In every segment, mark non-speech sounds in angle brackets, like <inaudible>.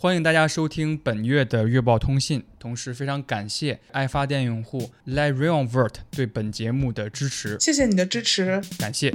欢迎大家收听本月的月报通信，同时非常感谢爱发电用户 Le Reonvert 对本节目的支持，谢谢你的支持，感谢。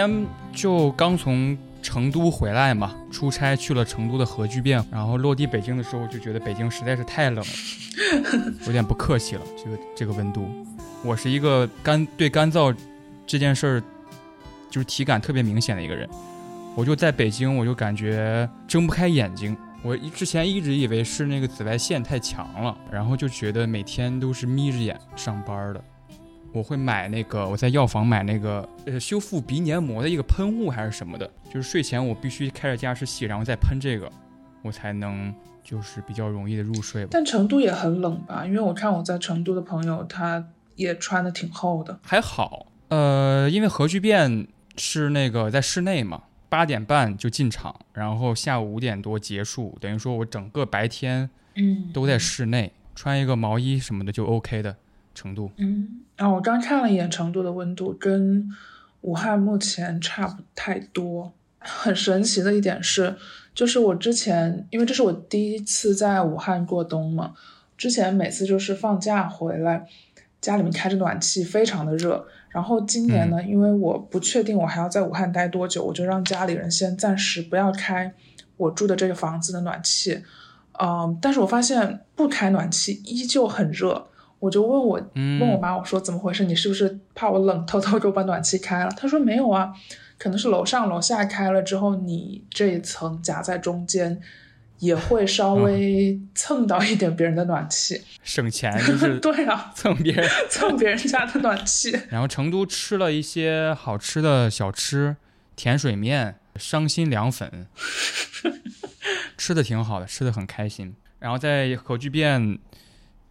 我昨天就刚从成都回来嘛，出差去了成都的核聚变，然后落地北京的时候就觉得北京实在是太冷了，<laughs> 有点不客气了。这个这个温度，我是一个干对干燥这件事儿就是体感特别明显的一个人。我就在北京，我就感觉睁不开眼睛。我之前一直以为是那个紫外线太强了，然后就觉得每天都是眯着眼上班的。我会买那个，我在药房买那个呃修复鼻黏膜的一个喷雾还是什么的，就是睡前我必须开着加湿器，然后再喷这个，我才能就是比较容易的入睡。但成都也很冷吧？因为我看我在成都的朋友，他也穿的挺厚的。还好，呃，因为核聚变是那个在室内嘛，八点半就进场，然后下午五点多结束，等于说我整个白天嗯都在室内，穿一个毛衣什么的就 OK 的程度。嗯，然后我刚看了一眼成都的温度，跟武汉目前差不太多。很神奇的一点是，就是我之前，因为这是我第一次在武汉过冬嘛，之前每次就是放假回来，家里面开着暖气，非常的热。然后今年呢，因为我不确定我还要在武汉待多久，我就让家里人先暂时不要开我住的这个房子的暖气。嗯，但是我发现不开暖气依旧很热。我就问我问我妈，我说怎么回事？你是不是怕我冷，偷偷给我把暖气开了？她说没有啊，可能是楼上楼下开了之后，你这一层夹在中间，也会稍微蹭到一点别人的暖气，省钱就是 <laughs> 对啊，蹭别人蹭别人家的暖气。<laughs> 然后成都吃了一些好吃的小吃，甜水面、伤心凉粉，<laughs> 吃的挺好的，吃的很开心。然后在核聚变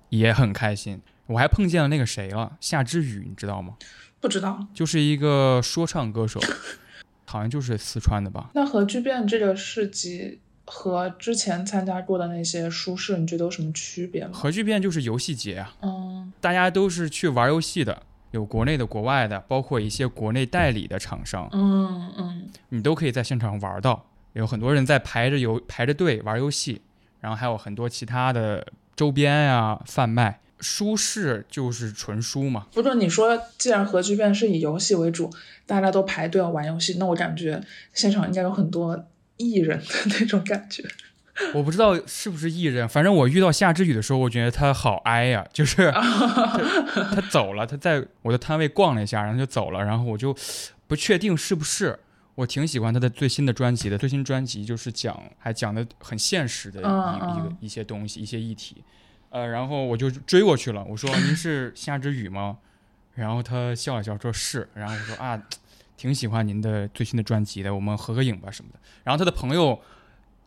也很开心，我还碰见了那个谁了，夏之雨，你知道吗？不知道，就是一个说唱歌手，<laughs> 好像就是四川的吧。那核聚变这个市集和之前参加过的那些书市，你觉得有什么区别吗？核聚变就是游戏节啊，嗯大家都是去玩游戏的，有国内的、国外的，包括一些国内代理的厂商，嗯嗯你都可以在现场玩到。有很多人在排着游排着队玩游戏，然后还有很多其他的周边呀、贩卖。书市就是纯书嘛，不是你说，既然核聚变是以游戏为主，大家都排队要玩游戏，那我感觉现场应该有很多艺人的那种感觉。我不知道是不是艺人，反正我遇到夏之雨的时候，我觉得他好哀呀、就是 <laughs> 他他走了，他在我的摊位逛了一下，然后就走了，然后我就不确定是不是。我挺喜欢他的最新的专辑的，最新专辑就是讲还讲的很现实的一、嗯一个嗯一些东西，一些议题。呃，然后我就追过去了，我说您是夏之雨吗？然后他笑了笑说是，然后我说啊，挺喜欢您的最新的专辑的，我们合个影吧什么的。然后他的朋友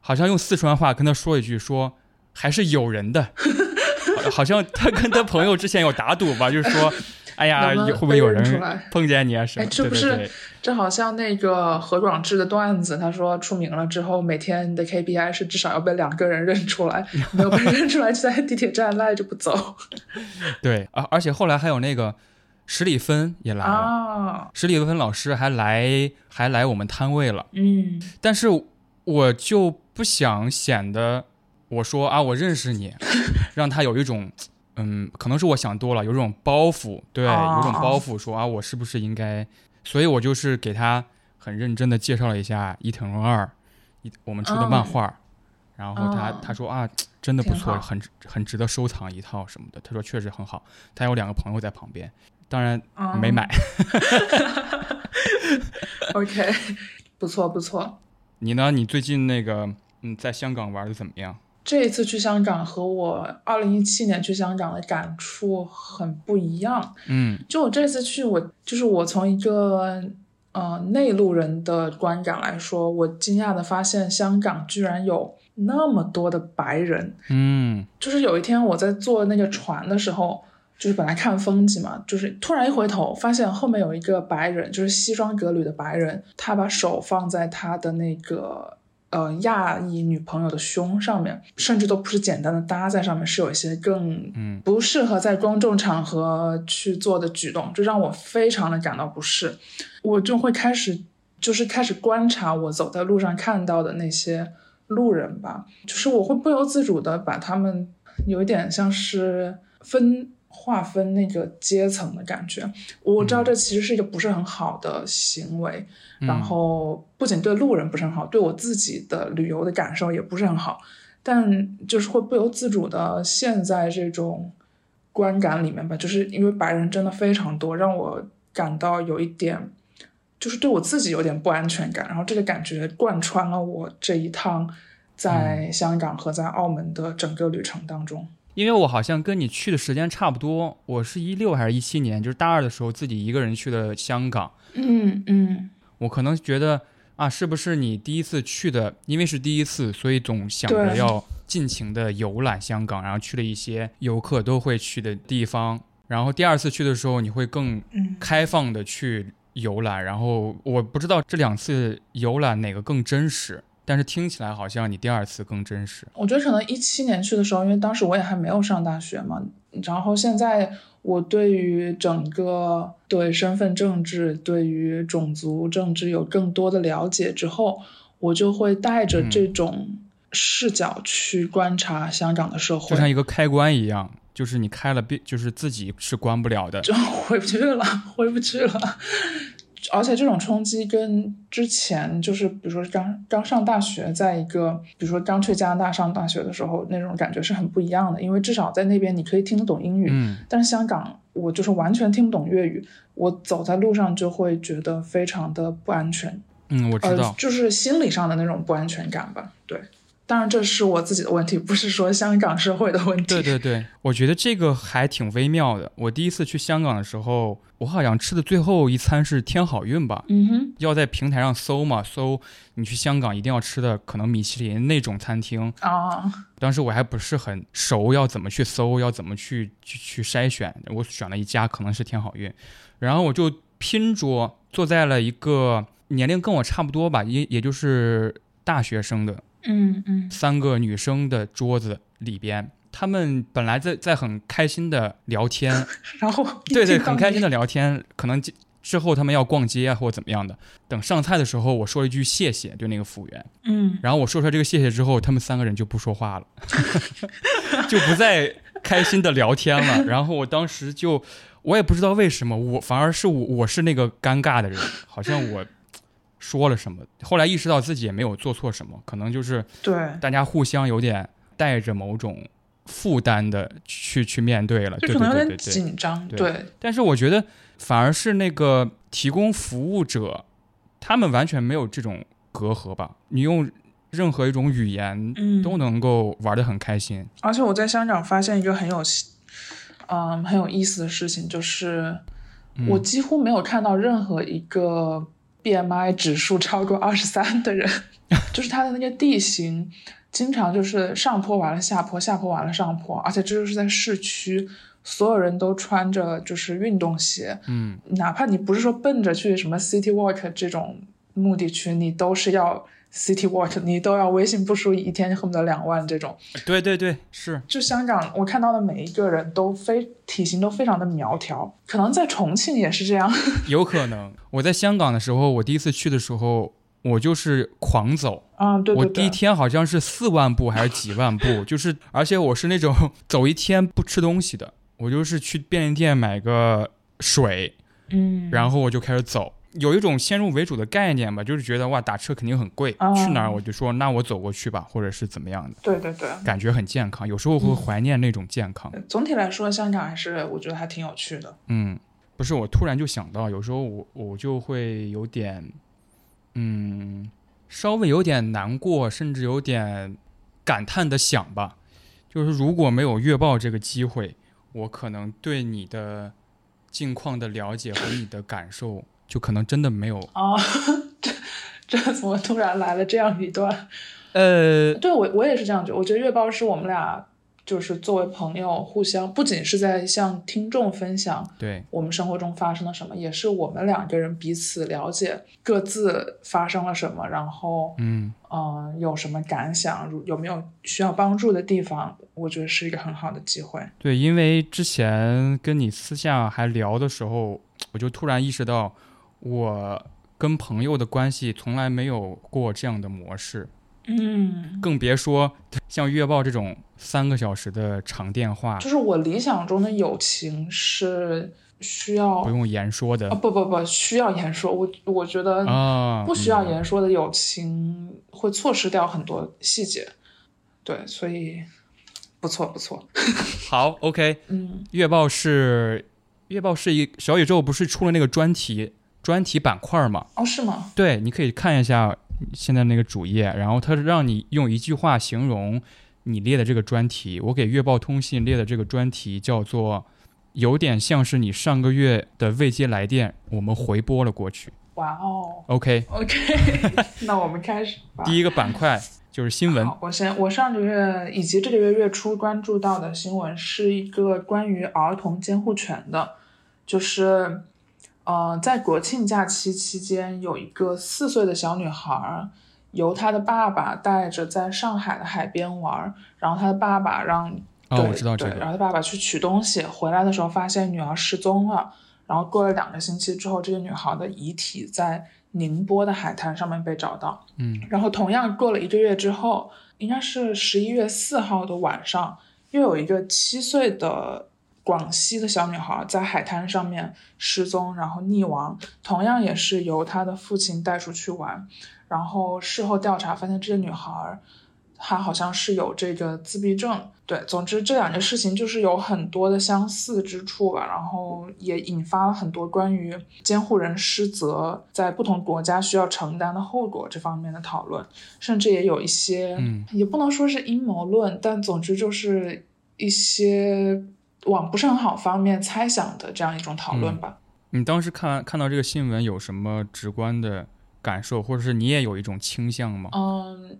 好像用四川话跟他说一句说还是有人的，<laughs> 好好像他跟他朋友之前有打赌吧，就是说，哎呀，能能会不会有人来？碰见你啊？什么？哎这不是这好像那个何广智的段子，他说出名了之后，每天你的 KPI 是至少要被两个人认出来，没有被认出来就在地铁站赖着不走。<laughs> 对，而而且后来还有那个史里芬也来了，啊。史里芬老师还来还来我们摊位了，嗯。但是我就不想显得我说啊我认识你，让他有一种嗯，可能是我想多了，有一种包袱，对，哦有种包袱说啊我是不是应该，所以我就是给他很认真的介绍了一下伊藤润二，一我们出的漫画。然后他、哦他说啊，真的不错，很很值得收藏一套什么的。他说确实很好，他有两个朋友在旁边，当然没买。<laughs> OK，不错不错。你呢？你最近那个嗯，在香港玩的怎么样？这一次去香港和我二零一七年去香港的感触很不一样。嗯，就我这次去，我就是我从一个呃内陆人的观感来说，我惊讶的发现香港居然有那么多的白人。嗯，就是有一天我在坐那个船的时候，就是本来看风景嘛，就是突然一回头，发现后面有一个白人，就是西装革履的白人，他把手放在他的那个。呃，亚裔女朋友的胸上面，甚至都不是简单的搭在上面，是有一些更嗯不适合在公众场合去做的举动，这让我非常的感到不适。我就会开始，就是开始观察我走在路上看到的那些路人吧，就是我会不由自主的把他们有一点像是分划分那个阶层的感觉。我知道这其实是一个不是很好的行为。然后不仅对路人不是很好，对我自己的旅游的感受也不是很好，但就是会不由自主的陷在这种观感里面吧，就是因为白人真的非常多，让我感到有一点，就是对我自己有点不安全感，然后这个感觉贯穿了我这一趟在香港和在澳门的整个旅程当中。因为我好像跟你去的时间差不多，我是一六还是一七年，就是大二的时候自己一个人去的香港。嗯嗯。我可能觉得啊，是不是你第一次去的？因为是第一次，所以总想着要尽情的游览香港，然后去了一些游客都会去的地方。然后第二次去的时候，你会更开放的去游览。然后我不知道这两次游览哪个更真实，但是听起来好像你第二次更真实。我觉得可能一七年去的时候，因为当时我也还没有上大学嘛，然后现在。我对于整个对身份政治、对于种族政治有更多的了解之后，我就会带着这种视角去观察香港的社会，就像一个开关一样，就是你开了，就是自己是关不了的，就回不去了，回不去了。而且这种冲击跟之前就是，比如说刚刚上大学，在一个比如说刚去加拿大上大学的时候，那种感觉是很不一样的。因为至少在那边你可以听得懂英语，嗯，但是香港我就是完全听不懂粤语，我走在路上就会觉得非常的不安全。嗯，我知道，呃，就是心理上的那种不安全感吧。对，当然这是我自己的问题，不是说香港社会的问题。对对对，我觉得这个还挺微妙的。我第一次去香港的时候，我好像吃的最后一餐是天好运吧。嗯哼，要在平台上搜嘛，搜你去香港一定要吃的可能米其林那种餐厅啊。当时我还不是很熟，要怎么去搜，要怎么去去去筛选。我选了一家，可能是天好运，然后我就拼桌坐在了一个年龄跟我差不多吧，也也就是大学生的。嗯嗯，三个女生的桌子里边，他们本来在在很开心的聊天，<laughs> 然后对对，很开心的聊天，可能之后他们要逛街啊或者怎么样的。等上菜的时候，我说了一句谢谢，对那个服务员，嗯，然后我说出来这个谢谢之后，他们三个人就不说话了，<laughs> 就不再开心的聊天了。然后我当时就，我也不知道为什么，我反而是我我是那个尴尬的人，好像我。说了什么？后来意识到自己也没有做错什么，可能就是对大家互相有点带着某种负担的去去面对了，就可能有点紧张。对，但是我觉得反而是那个提供服务者，他们完全没有这种隔阂吧？你用任何一种语言，嗯，都能够玩得很开心。而且我在香港发现一个很有，嗯，很有意思的事情，就是我几乎没有看到任何一个。BMI 指数超过二十三的人，<laughs> 就是它的那个地形，经常就是上坡完了下坡，下坡完了上坡，而且这就是在市区，所有人都穿着就是运动鞋，嗯，哪怕你不是说奔着去什么 City Walk 这种目的去，你都是要 City Walk，你都要微信步数一天恨不得两万这种。对对对，是。就香港，我看到的每一个人都非体型都非常的苗条，可能在重庆也是这样。<laughs> 有可能，我在香港的时候，我第一次去的时候，我就是狂走。啊，对我第一天好像是四万步还是几万步，就是而且我是那种走一天不吃东西的，我就是去便利店买个水，嗯，然后我就开始走。有一种先入为主的概念吧，就是觉得哇打车肯定很贵，啊、去哪儿我就说那我走过去吧，或者是怎么样的。对对对，感觉很健康，有时候会怀念那种健康。总体来说，香港还是我觉得还挺有趣的。嗯，不是，我突然就想到，有时候我我就会有点，嗯，稍微有点难过，甚至有点感叹的想吧，就是如果没有月报这个机会，我可能对你的近况的了解和你的感受，就可能真的没有。<laughs> 啊，这这怎么突然来了这样一段？呃，对我我也是这样觉得，我觉得月报是我们俩。就是作为朋友，互相不仅是在向听众分享对我们生活中发生了什么，也是我们两个人彼此了解各自发生了什么，然后嗯嗯有什么感想，如有没有需要帮助的地方，我觉得是一个很好的机会。对，因为之前跟你私下还聊的时候，我就突然意识到，我跟朋友的关系从来没有过这样的模式。嗯，更别说像月报这种三个小时的长电话，就是我理想中的友情是需要不用言说的。啊，不不不需要言说，我我觉得啊，不需要言说的友情会错失掉很多细节，对，所以不错不错。<laughs> <laughs> 好，OK，嗯，月报是月报是一小宇宙不是出了那个专题专题板块嘛？哦，是吗？对，你可以看一下。现在那个主页，然后它是让你用一句话形容你列的这个专题。我给月报通信列的这个专题叫做“有点像是你上个月的未接来电，我们回拨了过去”。哇哦，OK <laughs> OK，那我们开始吧。第一个板块就是新闻。我先，我上个月以及这个月月初关注到的新闻是一个关于儿童监护权的，就是。呃，在国庆假期期间，有一个四岁的小女孩，由她的爸爸带着在上海的海边玩，然后她的爸爸让，哦，我知道这个，然后她爸爸去取东西，回来的时候发现女儿失踪了，然后过了两个星期之后，这个女孩的遗体在宁波的海滩上面被找到，嗯，然后同样过了一个月之后，应该是十一月四号的晚上，又有一个七岁的。广西的小女孩在海滩上面失踪，然后溺亡，同样也是由她的父亲带出去玩，然后事后调查发现，这个女孩她好像是有这个自闭症。对，总之这两件事情就是有很多的相似之处吧，然后也引发了很多关于监护人失责在不同国家需要承担的后果这方面的讨论，甚至也有一些，嗯，也不能说是阴谋论，但总之就是一些。往不是很好方面猜想的这样一种讨论吧。你当时看看到这个新闻有什么直观的感受，或者是你也有一种倾向吗？嗯，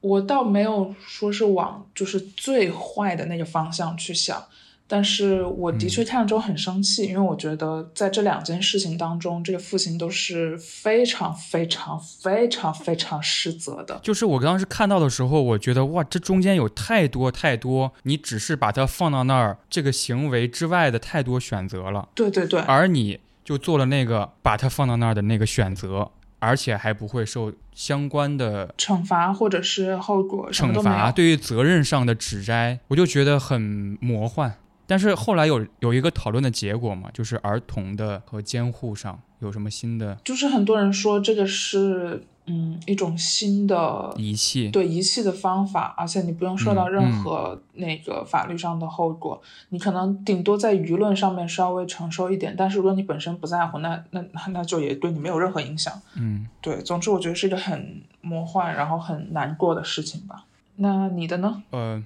我倒没有说是往就是最坏的那个方向去想。但是我的确看了之后很生气，因为我觉得在这两件事情当中，这个父亲都是非常非常非常非常失责的。就是我当时看到的时候，我觉得哇，这中间有太多太多，你只是把它放到那儿，这个行为之外的太多选择了。对对对，而你就做了那个把它放到那儿的那个选择，而且还不会受相关的惩罚或者是后果。惩罚对于责任上的指摘，我就觉得很魔幻。但是后来有有一个讨论的结果嘛，就是儿童的和监护上有什么新的？就是很多人说这个是嗯一种新的仪器，对仪器的方法，而且你不用受到任何那个法律上的后果，你可能顶多在舆论上面稍微承受一点，但是如果你本身不在乎，那那那就也对你没有任何影响。嗯，对，总之我觉得是一个很魔幻然后很难过的事情吧。那你的呢？呃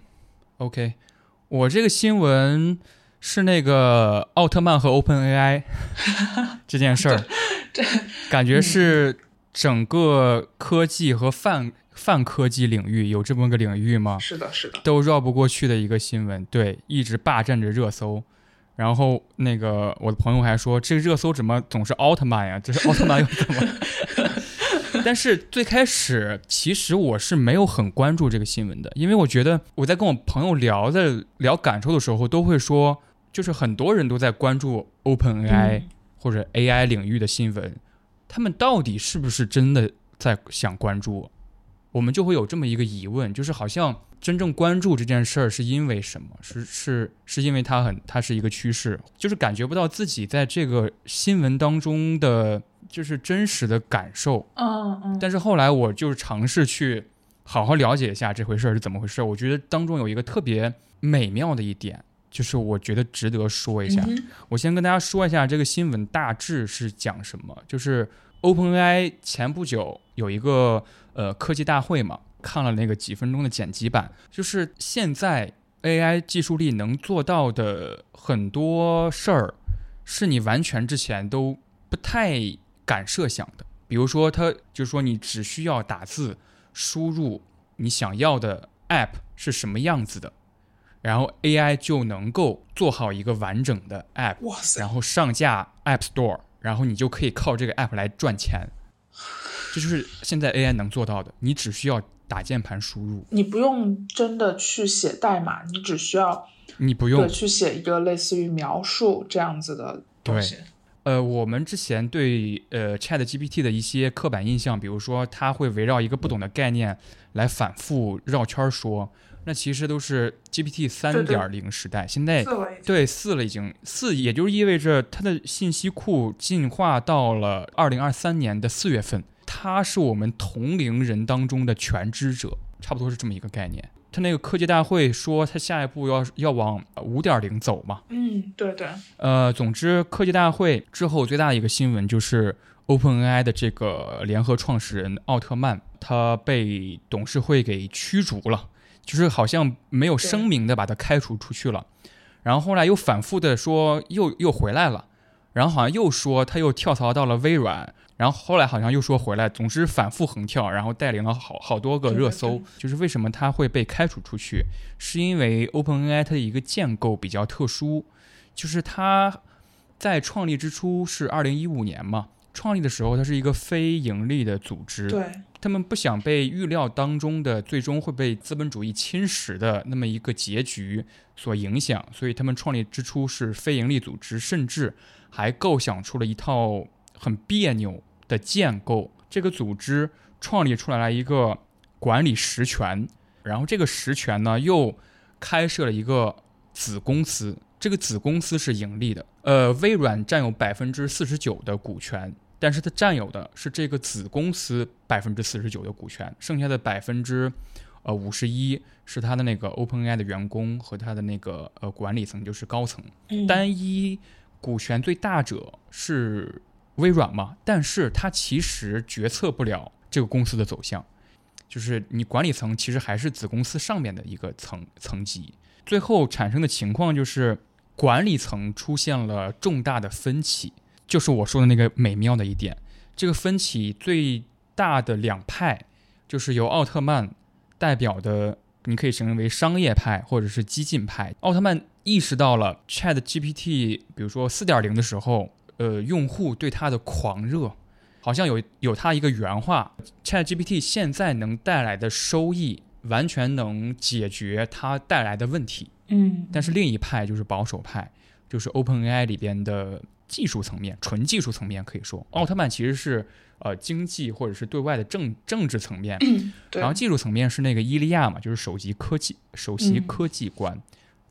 ，OK。我这个新闻是那个奥特曼和 Open AI <laughs> 这件事儿，感觉是整个科技和泛泛科技领域有这么个领域吗？是的，是的，都绕不过去的一个新闻，对，一直霸占着热搜。然后那个我的朋友还说，这个热搜怎么总是奥特曼呀？这是奥特曼又怎么？但是最开始，其实我是没有很关注这个新闻的，因为我觉得我在跟我朋友聊在聊感受的时候，都会说，就是很多人都在关注 Open AI 或者 AI 领域的新闻，他们到底是不是真的在想关注？我们就会有这么一个疑问，就是好像真正关注这件事儿是因为什么？是是是因为它很它是一个趋势，就是感觉不到自己在这个新闻当中的。就是真实的感受，嗯嗯，但是后来我就是尝试去好好了解一下这回事儿是怎么回事儿。我觉得当中有一个特别美妙的一点，就是我觉得值得说一下。我先跟大家说一下这个新闻大致是讲什么，就是 OpenAI 前不久有一个呃科技大会嘛，看了那个几分钟的剪辑版，就是现在 AI 技术力能做到的很多事儿，是你完全之前都不太敢设想的。比如说，它就是说你只需要打字输入你想要的 App 是什么样子的。然后 AI 就能够做好一个完整的 App，然后上架 App Store，然后你就可以靠这个 App 来赚钱。这就是现在 AI 能做到的，你只需要打键盘输入，你不用真的去写代码，你只需要你不用。去写一个类似于描述这样子的东西。呃，我们之前对呃 Chat GPT 的一些刻板印象，比如说它会围绕一个不懂的概念来反复绕圈说。那其实都是 GPT 三点零时代，现在对四了已经四，也就意味着它的信息库进化到了二零二三年的四月份，它是我们同龄人当中的全知者，差不多是这么一个概念。他那个科技大会说，他下一步要要往五点零走嘛？嗯，对对。呃，总之科技大会之后最大的一个新闻就是 OpenAI 的这个联合创始人奥特曼，他被董事会给驱逐了。就是好像没有声明的把他开除出去了，然后后来又反复的说又又回来了，然后好像又说他又跳槽到了微软，然后后来好像又说回来，总之反复横跳，然后带领了好好多个热搜。就是为什么他会被开除出去，是因为 OpenAI 它的一个建构比较特殊，就是它在创立之初是二零一五年嘛。创立的时候，它是一个非盈利的组织，对他们不想被预料当中的最终会被资本主义侵蚀的那么一个结局所影响，所以他们创立之初是非盈利组织，甚至还构想出了一套很别扭的建构。这个组织创立出来了一个管理实权，然后这个实权呢又开设了一个子公司，这个子公司是盈利的，呃，微软占有百分之四十九的股权。但是它占有的是这个子公司百分之四十九的股权，剩下的百分之，呃五十一是他的那个 OpenAI 的员工和他的那个呃管理层，就是高层。单一股权最大者是微软嘛？但是它其实决策不了这个公司的走向，就是你管理层其实还是子公司上面的一个层层级。最后产生的情况就是管理层出现了重大的分歧。就是我说的那个美妙的一点，这个分歧最大的两派，就是由奥特曼代表的，你可以形容为商业派或者是激进派。奥特曼意识到了 Chat GPT，比如说四点零的时候，呃，用户对它的狂热，好像有有他一个原话：Chat GPT 现在能带来的收益，完全能解决它带来的问题。嗯，但是另一派就是保守派，就是 OpenAI 里边的。技术层面，纯技术层面可以说，奥特曼其实是呃经济或者是对外的政政治层面，然后技术层面是那个伊利亚嘛，就是首席科技首席科技官，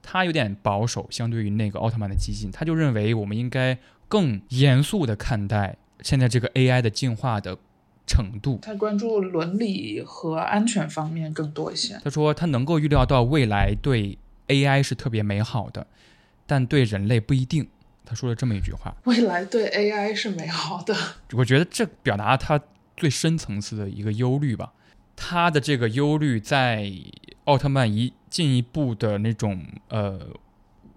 他有点保守，相对于那个奥特曼的激进，他就认为我们应该更严肃的看待现在这个 AI 的进化的程度，他关注伦理和安全方面更多一些。他说他能够预料到未来对 AI 是特别美好的，但对人类不一定。他说了这么一句话：“未来对 AI 是美好的。”我觉得这表达他最深层次的一个忧虑吧。他的这个忧虑在奥特曼一进一步的那种呃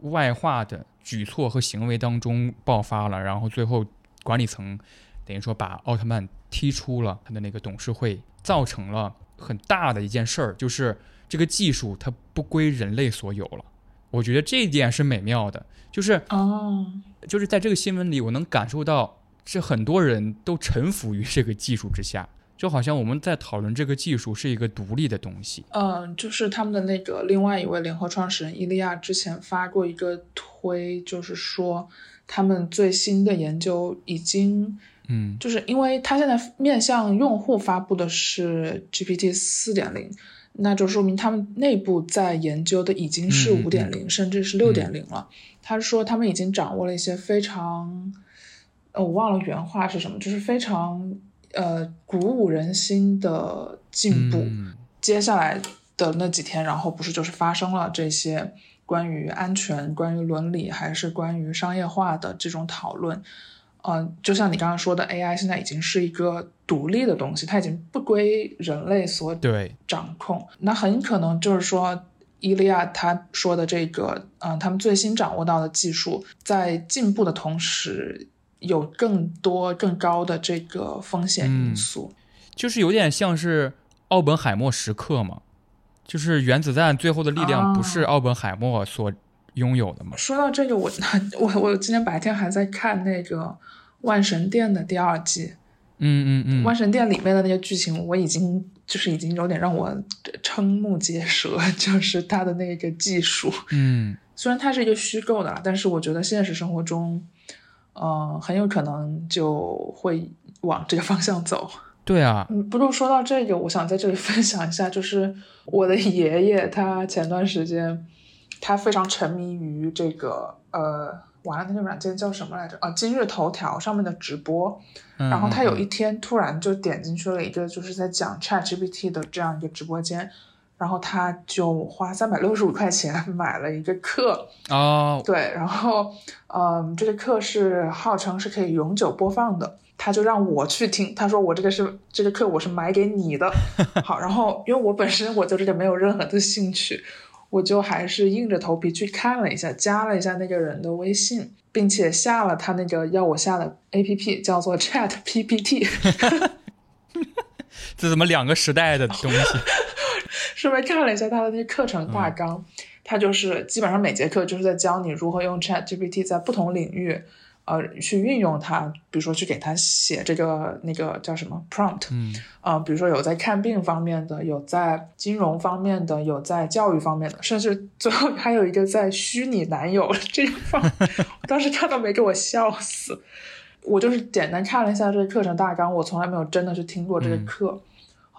外化的举措和行为当中爆发了，然后最后管理层等于说把奥特曼踢出了他的那个董事会，造成了很大的一件事儿，就是这个技术它不归人类所有了。我觉得这一点是美妙的。就是哦，就是在这个新闻里，我能感受到，是很多人都臣服于这个技术之下，就好像我们在讨论这个技术是一个独立的东西。嗯，就是他们的那个另外一位联合创始人伊利亚之前发过一个推，就是说他们最新的研究已经，嗯，就是因为他现在面向用户发布的是 GPT 四点零。那就说明他们内部在研究的已经是五点零，甚至是六点零了。他说他们已经掌握了一些非常，呃，我忘了原话是什么，就是非常呃鼓舞人心的进步。接下来的那几天，然后不是就是发生了这些关于安全、关于伦理，还是关于商业化的这种讨论。嗯，就像你刚刚说的，AI 现在已经是一个独立的东西，它已经不归人类所对掌控。那很可能就是说，伊利亚他说的这个，嗯，他们最新掌握到的技术在进步的同时，有更多更高的这个风险因素，就是有点像是奥本海默时刻嘛，就是原子弹最后的力量不是奥本海默所。拥有的吗？说到这个，我 <laughs> 我我今天白天还在看那个《万神殿》的第二季。嗯嗯嗯，《万神殿》里面的那些剧情，我已经就是已经有点让我瞠目结舌，<laughs> 就是他的那个技术。嗯，虽然它是一个虚构的，但是我觉得现实生活中，嗯，很有可能就会往这个方向走。<laughs> 对啊。嗯，不过说到这个，我想在这里 <laughs> 分享一下，就是我的爷爷，他前段时间。他非常沉迷于这个呃，完了那个软件叫什么来着？啊，今日头条上面的直播。然后他有一天突然就点进去了一个就是在讲 ChatGPT 的这样一个直播间，然后他就花三百六十五块钱 <laughs> 买了一个课。哦。对，然后嗯，这个课是号称是可以永久播放的，他就让我去听。他说我这个是这个课我是买给你的。<laughs> 好，然后因为我本身我对这个没有任何的兴趣。我就还是硬着头皮去看了一下，加了一下那个人的微信，并且下了他那个要我下的 A P P，叫做 Chat P P T。<laughs> 这怎么两个时代的东西？顺便看了一下他的那课程大纲，他就是基本上每节课就是在教你如何用 Chat G P T 在不同领域。呃，去运用它，比如说去给他写这个那个叫什么 prompt，嗯，啊，比如说有在看病方面的，有在金融方面的，有在教育方面的，甚至最后还有一个在虚拟男友这一方，我当时看到没给我笑死。我就是简单看了一下这个课程大纲，我从来没有真的去听过这个课。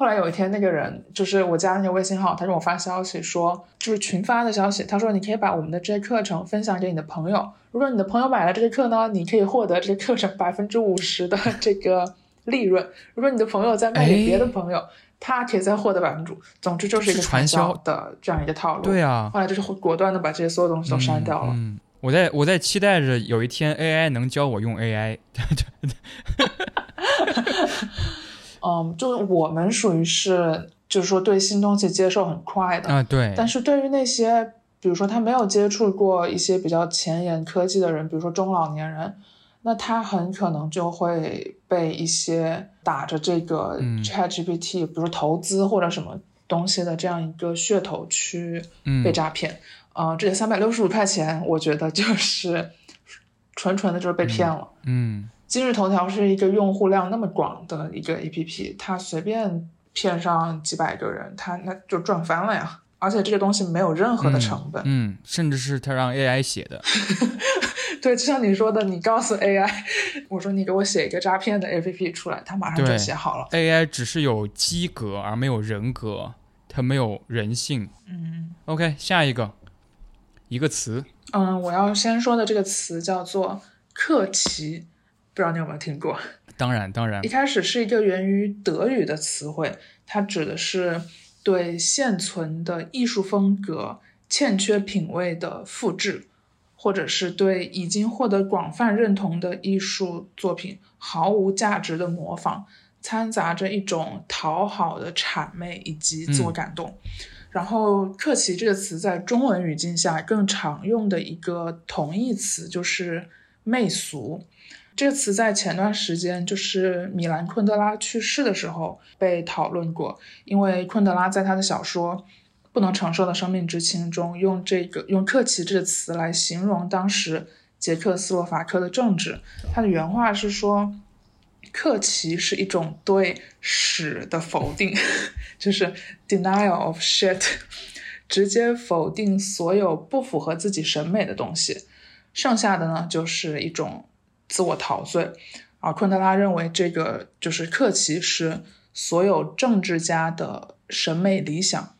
后来有一天，那个人就是我加那个微信号，他给我发消息说，就是群发的消息。他说你可以把我们的这些课程分享给你的朋友，如果你的朋友买了这个课呢，你可以获得这个课程百分之五十的这个利润。如果你的朋友再卖给别的朋友，他可以再获得百分之五。总之就是一个传销的这样一个套路。对啊。后来就是果断的把这些所有东西都删掉了。嗯，我在我在期待着有一天 AI 能教我用 AI。<laughs> 嗯，就是我们属于是，就是说对新东西接受很快的啊，对。但是对于那些，比如说他没有接触过一些比较前沿科技的人，比如说中老年人，那他很可能就会被一些打着这个 ChatGPT，比如说投资或者什么东西的这样一个噱头去被诈骗。嗯，这三百六十五块钱，我觉得就是 <laughs> 纯纯的就是被骗了。嗯。今日头条是一个用户量那么广的一个 APP，它随便骗上几百个人，它那就赚翻了呀！而且这个东西没有任何的成本，嗯，甚至是它让 AI 写的。<laughs> 对，就像你说的，你告诉 AI，我说你给我写一个诈骗的 APP 出来，它马上就写好了。AI 只是有机格而没有人格，它没有人性。嗯，OK，下一个一个词，嗯，我要先说的这个词叫做克奇。不知道你有没有听过？当然，当然。一开始是一个源于德语的词汇，它指的是对现存的艺术风格欠缺品味的复制，或者是对已经获得广泛认同的艺术作品毫无价值的模仿，掺杂着一种讨好的谄媚以及自我感动。然后，克奇这个词在中文语境下更常用的一个同义词就是媚俗。这个词在前段时间，就是米兰昆德拉去世的时候被讨论过，因为昆德拉在他的小说《不能承受的生命之轻》中，用这个用“克奇”这个词来形容当时捷克斯洛伐克的政治。他的原话是说：“克奇是一种对屎的否定，<laughs> 就是 denial of shit，<laughs> 直接否定所有不符合自己审美的东西。剩下的呢，就是一种。”自我陶醉，啊，昆德拉认为这个就是克奇是所有政治家的审美理想。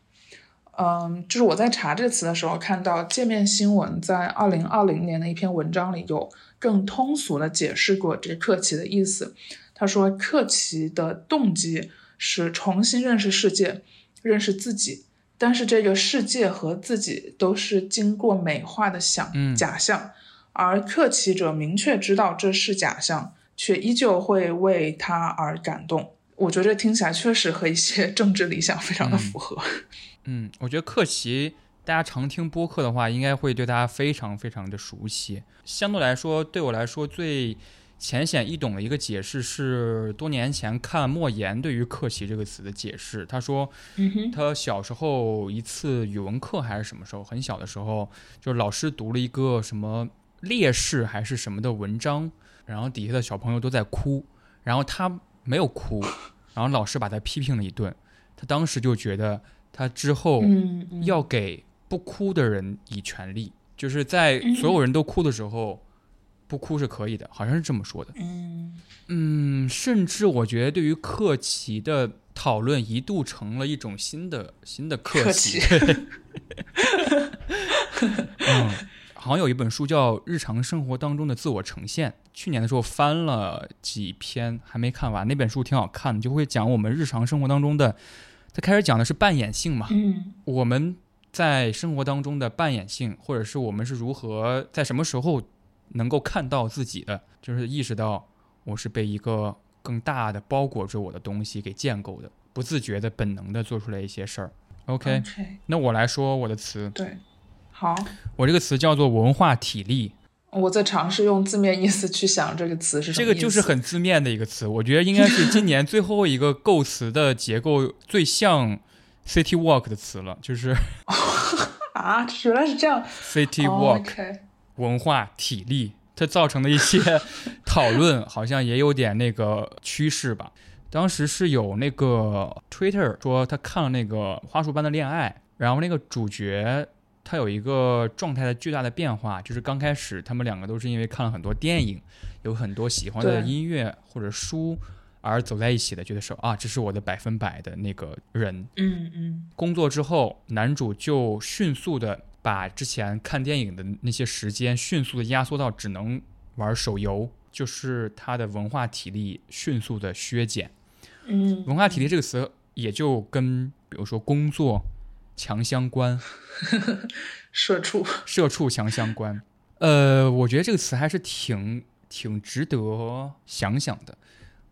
嗯，就是我在查这个词的时候，看到界面新闻在二零二零年的一篇文章里有更通俗的解释过这个克奇的意思。他说，克奇的动机是重新认识世界，认识自己，但是这个世界和自己都是经过美化的想嗯假象，而克奇者明确知道这是假象，却依旧会为他而感动。我觉得这听起来确实和一些政治理想非常的符合。嗯，我觉得克奇，大家常听播客的话，应该会对他非常非常的熟悉。相对来说，对我来说最浅显易懂的一个解释是，多年前看莫言对于“克奇”这个词的解释。他说，他小时候一次语文课还是什么时候，很小的时候，就是老师读了一个什么烈士还是什么的文章，然后底下的小朋友都在哭，然后他没有哭，然后老师把他批评了一顿，他当时就觉得他之后要给不哭的人以权利，就是在所有人都哭的时候，不哭是可以的，好像是这么说的。嗯嗯，甚至我觉得对于克奇的讨论一度成了一种新的新的克克奇。奇 <laughs> 嗯，好像有一本书叫《日常生活当中的自我呈现》，去年的时候翻了几篇，还没看完。那本书挺好看的，就会讲我们日常生活当中的。他开始讲的是扮演性嘛，嗯我们在生活当中的扮演性，或者是我们是如何在什么时候能够看到自己的，就是意识到我是被一个更大的包裹着我的东西给建构的，不自觉的、本能的做出来一些事儿。OK，，OK，那我来说我的词，对，好，我这个词叫做文化体力，我在尝试用字面意思去想这个词是什么。这个就是很字面的一个词，我觉得应该是今年最后一个构词的结构最像 city walk 的词了，就是 <laughs> 啊，原来是这样。city 哦 walk。文化体力，它造成的一些讨论，好像也有点那个趋势吧。当时是有那个 Twitter 说他看了那个《花束般的恋爱》，然后那个主角他有一个状态的巨大的变化，就是刚开始他们两个都是因为看了很多电影，有很多喜欢的音乐或者书而走在一起的，觉得说啊，这是我的百分百的那个人。嗯嗯工作之后，男主就迅速的把之前看电影的那些时间迅速的压缩到只能玩手游，就是他的文化体力迅速的削减。嗯，文化体力这个词也就跟比如说工作强相关，<laughs> 社畜。社畜强相关。呃，我觉得这个词还是挺挺值得想想的。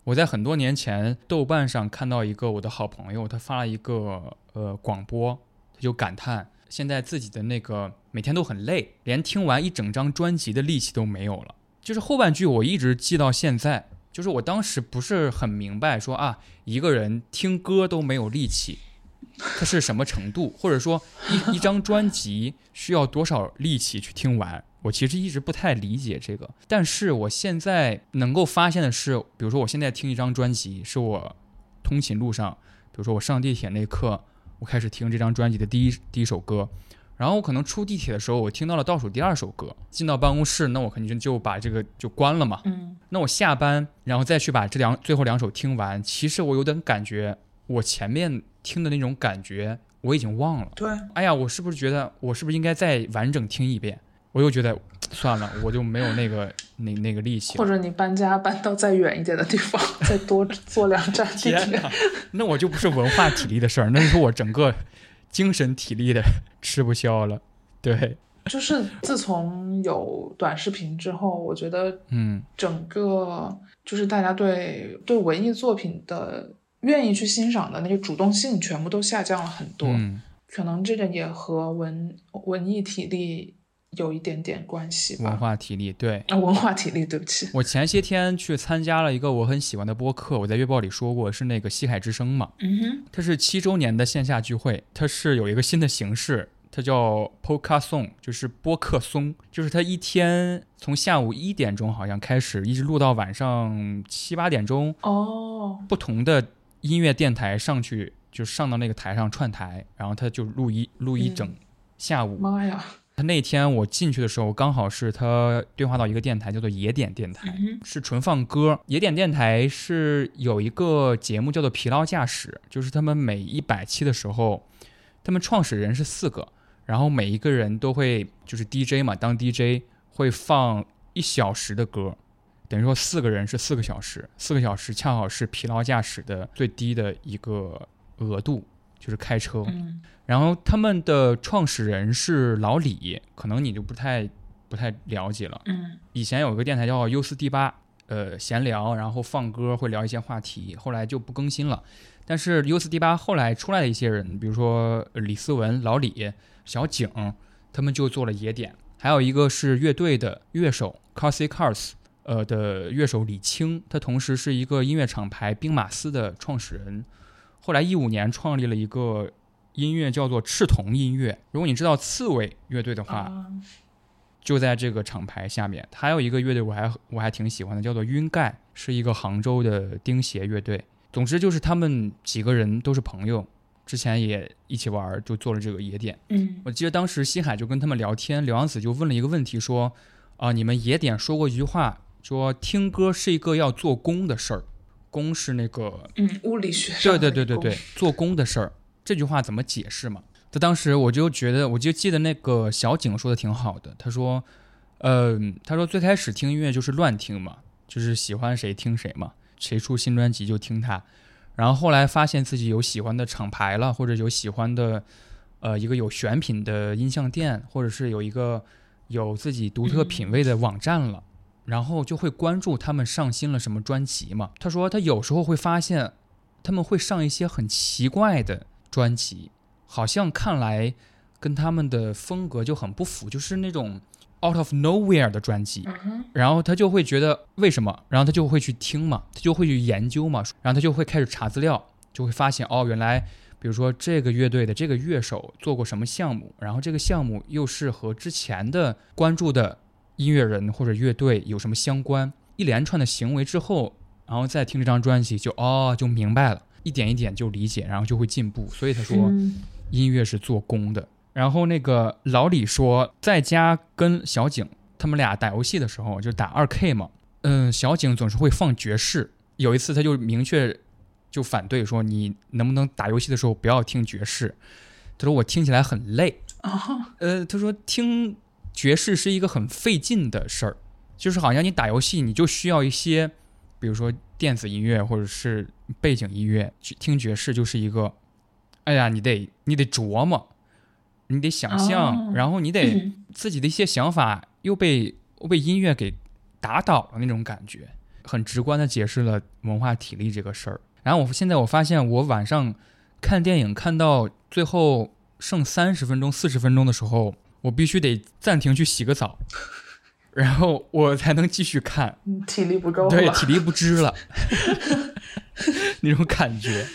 我在很多年前豆瓣上看到一个我的好朋友，他发了一个呃广播，他就感叹现在自己的那个每天都很累，连听完一整张专辑的力气都没有了。就是后半句我一直记到现在，就是我当时不是很明白说啊，一个人听歌都没有力气，它是什么程度，或者说一一张专辑需要多少力气去听完？我其实一直不太理解这个，但是我现在能够发现的是，比如说我现在听一张专辑，是我通勤路上，比如说我上地铁那一刻，我开始听这张专辑的第一第一首歌，然后我可能出地铁的时候，我听到了倒数第二首歌，进到办公室，那我肯定就把这个就关了嘛。嗯那我下班，然后再去把这两最后两首听完，其实我有点感觉，我前面听的那种感觉我已经忘了。对，哎呀，我是不是觉得我是不是应该再完整听一遍？我又觉得 <tsk> 算了，我就没有那个那那个力气。或者你搬家搬到再远一点的地方，<laughs> 再多坐两站地铁。那我就不是文化体力的事儿，那是我整个精神体力的吃不消了。对，就是自从有短视频之后，我觉得嗯整个就是大家对对文艺作品的愿意去欣赏的那个主动性全部都下降了很多。嗯，可能这个也和文文艺体力有一点点关系吧。文化体力，对。啊，文化体力，对不起。我前些天去参加了一个我很喜欢的播客，我在月报里说过，是那个西海之声嘛。嗯哼，它是七周年的线下聚会，它是有一个新的形式，它叫 Podcast Song，就是播客松，就是它一天从下午一点钟好像开始，一直录到晚上七八点钟，哦，不同的音乐电台上去，就上到那个台上串台，然后他就录一录一整嗯下午。妈呀！他那天我进去的时候，刚好是他对话到一个电台，叫做野点电台。嗯，是纯放歌。野点电台是有一个节目叫做《疲劳驾驶》，就是他们每一百期的时候，他们创始人是四个，然后每一个人都会就是 DJ 嘛，当 DJ 会放一小时的歌，等于说四个人是四个小时，四个小时恰好是疲劳驾驶的最低的一个额度。就是开车。嗯然后他们的创始人是老李，可能你就不太不太了解了。嗯以前有一个电台叫 U 四 D 八，呃，闲聊，然后放歌，会聊一些话题，后来就不更新了。但是 U 四 D 八后来出来的一些人，比如说呃李思文、老李、小景，他们就做了野点。还有一个是乐队的乐手 Carsey Cars，呃的乐手李青，他同时是一个音乐厂牌兵马司的创始人。后来一五年创立了一个音乐叫做赤铜音乐。如果你知道刺猬乐队的话，啊就在这个厂牌下面。还有一个乐队我还我还挺喜欢的，叫做晕盖，是一个杭州的钉鞋乐队。总之就是他们几个人都是朋友，之前也一起玩儿，就做了这个野点。嗯我记得当时西海就跟他们聊天，刘洋子就问了一个问题，说：“啊、你们野点说过一句话，说听歌是一个要做功的事儿，工是那个嗯，物理学对对对对对，做工的事儿，这句话怎么解释嘛？他当时我就觉得，我就记得那个小景说的挺好的，他说，嗯、他说最开始听音乐就是乱听嘛，就是喜欢谁听谁嘛，谁出新专辑就听他，然后后来发现自己有喜欢的厂牌了，或者有喜欢的，呃，一个有选品的音像店，或者是有一个有自己独特品味的网站了。然后就会关注他们上新了什么专辑嘛。他说他有时候会发现，他们会上一些很奇怪的专辑，好像看来跟他们的风格就很不符，就是那种 out of nowhere 的专辑。然后他就会觉得为什么？然后他就会去听嘛，他就会去研究嘛，然后他就会开始查资料，就会发现哦，原来比如说这个乐队的这个乐手做过什么项目，然后这个项目又是和之前的关注的音乐人或者乐队有什么相关，一连串的行为之后，然后再听这张专辑就哦就明白了，一点一点就理解，然后就会进步。所以他说。嗯音乐是做工的。然后那个老李说，在家跟小景他们俩打游戏的时候，就打二 K 嘛，嗯，小景总是会放爵士。有一次他就明确就反对说，你能不能打游戏的时候不要听爵士？他说我听起来很累。啊呃，他说听爵士是一个很费劲的事儿，就是好像你打游戏你就需要一些，比如说电子音乐或者是背景音乐，去听爵士就是一个，哎呀，你得你得琢磨，你得想象，哦然后你得嗯自己的一些想法又被又被音乐给打倒了那种感觉，很直观的解释了文化体力这个事儿。然后我现在我发现，我晚上看电影看到最后剩三十分钟、四十分钟的时候，我必须得暂停去洗个澡，<laughs> 然后我才能继续看。嗯体力不够对，体力不支了，<laughs> 那种感觉。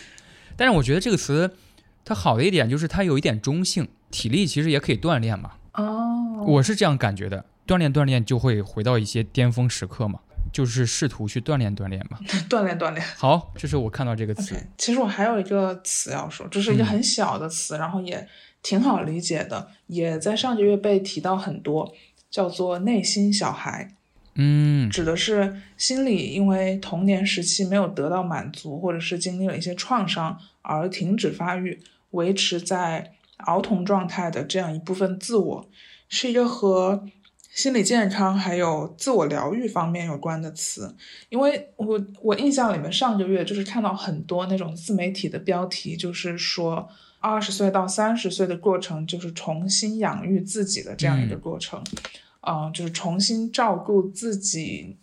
但是我觉得这个词它好的一点就是它有一点中性，体力其实也可以锻炼嘛。哦，我是这样感觉的，锻炼锻炼就会回到一些巅峰时刻嘛，就是试图去锻炼锻炼嘛。<laughs> 锻炼锻炼。好，这是我看到这个词其实我还有一个词要说，这是一个嗯很小的词，然后也挺好理解的，也在上个月被提到很多，叫做内心小孩。嗯指的是心理因为童年时期没有得到满足，或者是经历了一些创伤而停止发育，维持在儿童状态的这样一部分自我，是一个和心理健康还有自我疗愈方面有关的词。因为我我印象里面上个月就是看到很多那种自媒体的标题，就是说二十岁到三十岁的过程就是重新养育自己的这样一个过程。嗯、就是重新照顾自己，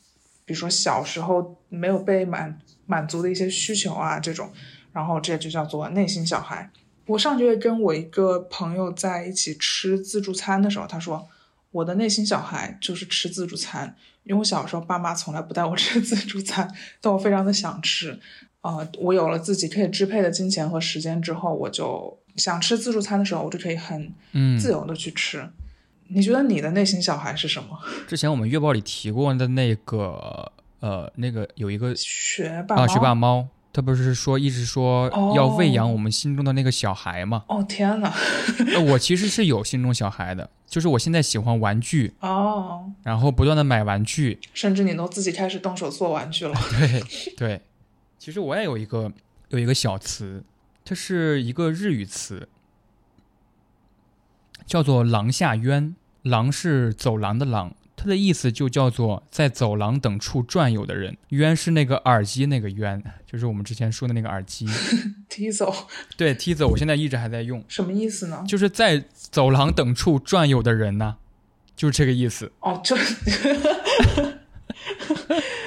比如说小时候没有被满满足的一些需求啊，这种，然后这就叫做内心小孩。我上个月跟我一个朋友在一起吃自助餐的时候，他说我的内心小孩就是吃自助餐，因为我小时候爸妈从来不带我吃 <laughs> 自助餐，但我非常的想吃。呃，我有了自己可以支配的金钱和时间之后，我就想吃自助餐的时候，我就可以很嗯，自由的去吃。你觉得你的内心小孩是什么？之前我们月报里提过的那个呃，那个有一个啊，学霸啊学霸猫，他不是说一直说哦要喂养我们心中的那个小孩吗？哦天呐，呃我其实是有心中小孩的，就是我现在喜欢玩具，哦，然后不断的买玩具，甚至你都自己开始动手做玩具了。对对，其实我也有一个有一个小词，它是一个日语词，叫做“廊下渊”。廊是走廊的廊，它它的意思就叫做在走廊等处转悠的人。渊是那个耳机那个渊，就是我们之前说的那个耳机。<laughs> 踢走，对，踢走我现在一直还在用，什么意思呢？就是在走廊等处转悠的人呐、就是这个意思。哦，这，它 <laughs>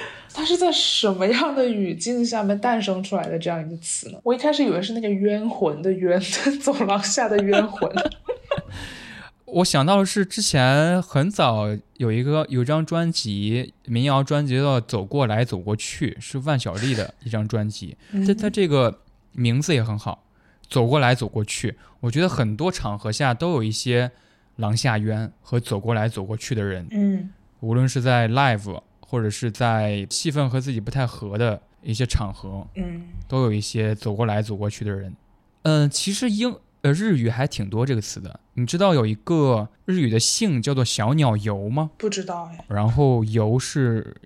是在什么样的语境下面诞生出来的这样一个词呢？我一开始以为是那个冤魂的冤，在 <laughs> 走廊下的冤魂。<laughs> 我想到的是，之前很早有一个有一张专辑，民谣专辑叫《走过来走过去》，是万晓利的一张专辑。<laughs> 它它这个名字也很好，走过来走过去。我觉得很多场合下都有一些廊下冤和走过来走过去的人，嗯无论是在 live 或者是在气氛和自己不太合的一些场合，嗯都有一些走过来走过去的人。嗯、其实英呃日语还挺多这个词的。你知道有一个日语的姓叫做小鸟游吗？不知道哎。然后游是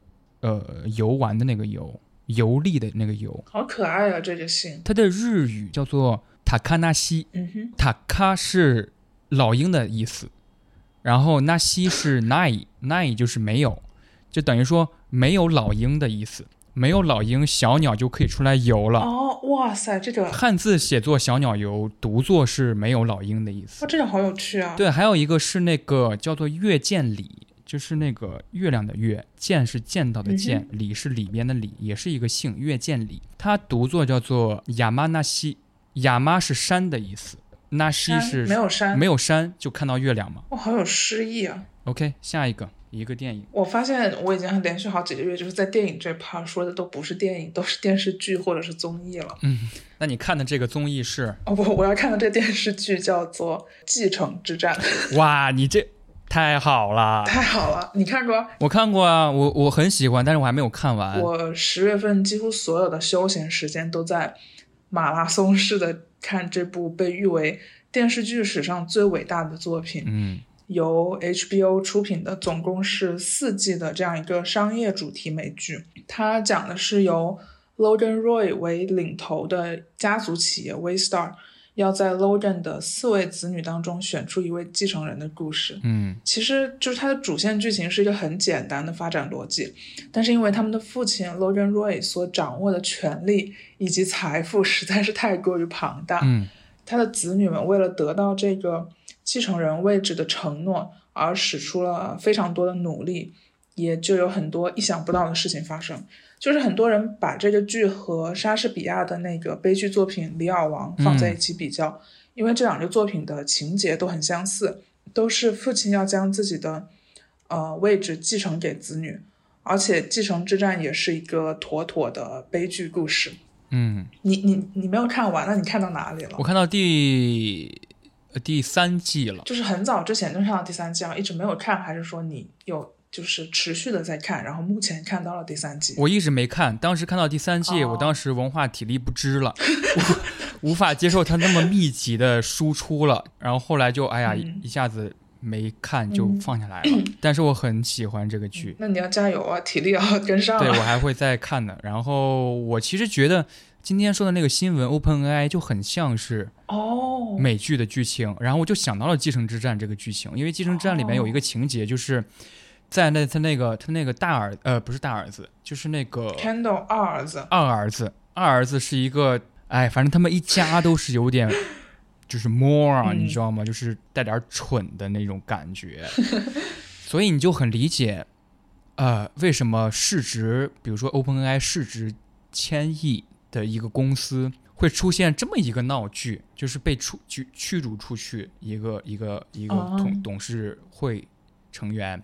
呃游玩的那个游，游历的那个游。好可爱啊，这个姓。它的日语叫做塔卡纳西，嗯哼，塔卡是老鹰的意思，然后纳西是奈奈就是没有，就等于说没有老鹰的意思。没有老鹰，小鸟就可以出来游了。哦，哇塞，这个，汉字写作小鸟游，读作是没有老鹰的意思哇，。这个好有趣啊。，对，还有一个是那个叫做月见里，就是那个月亮的月，见是见到的见，里是里边的里，也是一个姓月见里。它读作叫做亚麻那西，亚麻是山的意思，那西是没有山，没有山就看到月亮嘛。哇，好有诗意啊。OK，下一个一个电影，我发现我已经连续好几个月就是在电影这 part 说的都不是电影，都是电视剧或者是综艺了。嗯那你看的这个综艺是？哦不，我要看的这电视剧叫做《继承之战》，<laughs> 哇，你这太好了！太好了！你看过？我看过啊，我我很喜欢，但是我还没有看完。我十月份几乎所有的休闲时间都在马拉松式的看这部被誉为电视剧史上最伟大的作品，嗯由 HBO 出品的，总共是四季的这样一个商业主题美剧。它讲的是由 Logan Roy 为领头的家族企业 Waystar 要在 Logan 的四位子女当中选出一位继承人的故事。嗯其实就是它的主线剧情是一个很简单的发展逻辑，但是因为他们的父亲 Logan Roy 所掌握的权力以及财富实在是太过于庞大，嗯他的子女们为了得到这个继承人位置的承诺，而使出了非常多的努力，也就有很多意想不到的事情发生。就是很多人把这个剧和莎士比亚的那个悲剧作品《李尔王》放在一起比较，因为这两个作品的情节都很相似，都是父亲要将自己的呃位置继承给子女，而且继承之战也是一个妥妥的悲剧故事。嗯，你你你没有看完，那你看到哪里了我？看到第呃第三季了。就是很早之前就看到第三季了，一直没有看，还是说你有就是持续的在看，然后目前看到了第三季？我一直没看，当时看到第三季，哦我当时文化体力不支了，无 <laughs> 无法接受它那么密集的输出了，然后后来就哎呀、嗯一下子没看就嗯放下来了。<clears throat> 但是我很喜欢这个剧，那你要加油啊，体力要跟上啊。对我还会再看的。然后我其实觉得今天说的那个新闻，OpenAI 就很像是哦，美剧的剧情，然后我就想到了《继承之战》这个剧情，因为《继承之战》里面有一个情节就是。在那他那个他那个大儿呃不是大儿子，就是那个 Kendall 二儿子，二儿子，二儿子是一个，哎，反正他们一家都是有点，<laughs> 就是 more 啊，嗯。你知道吗？就是带点蠢的那种感觉，<laughs> 所以你就很理解，呃，为什么市值，比如说 OpenAI 市值千亿的一个公司会出现这么一个闹剧，就是被出驱驱逐出去一个一个一个同董董事会成员，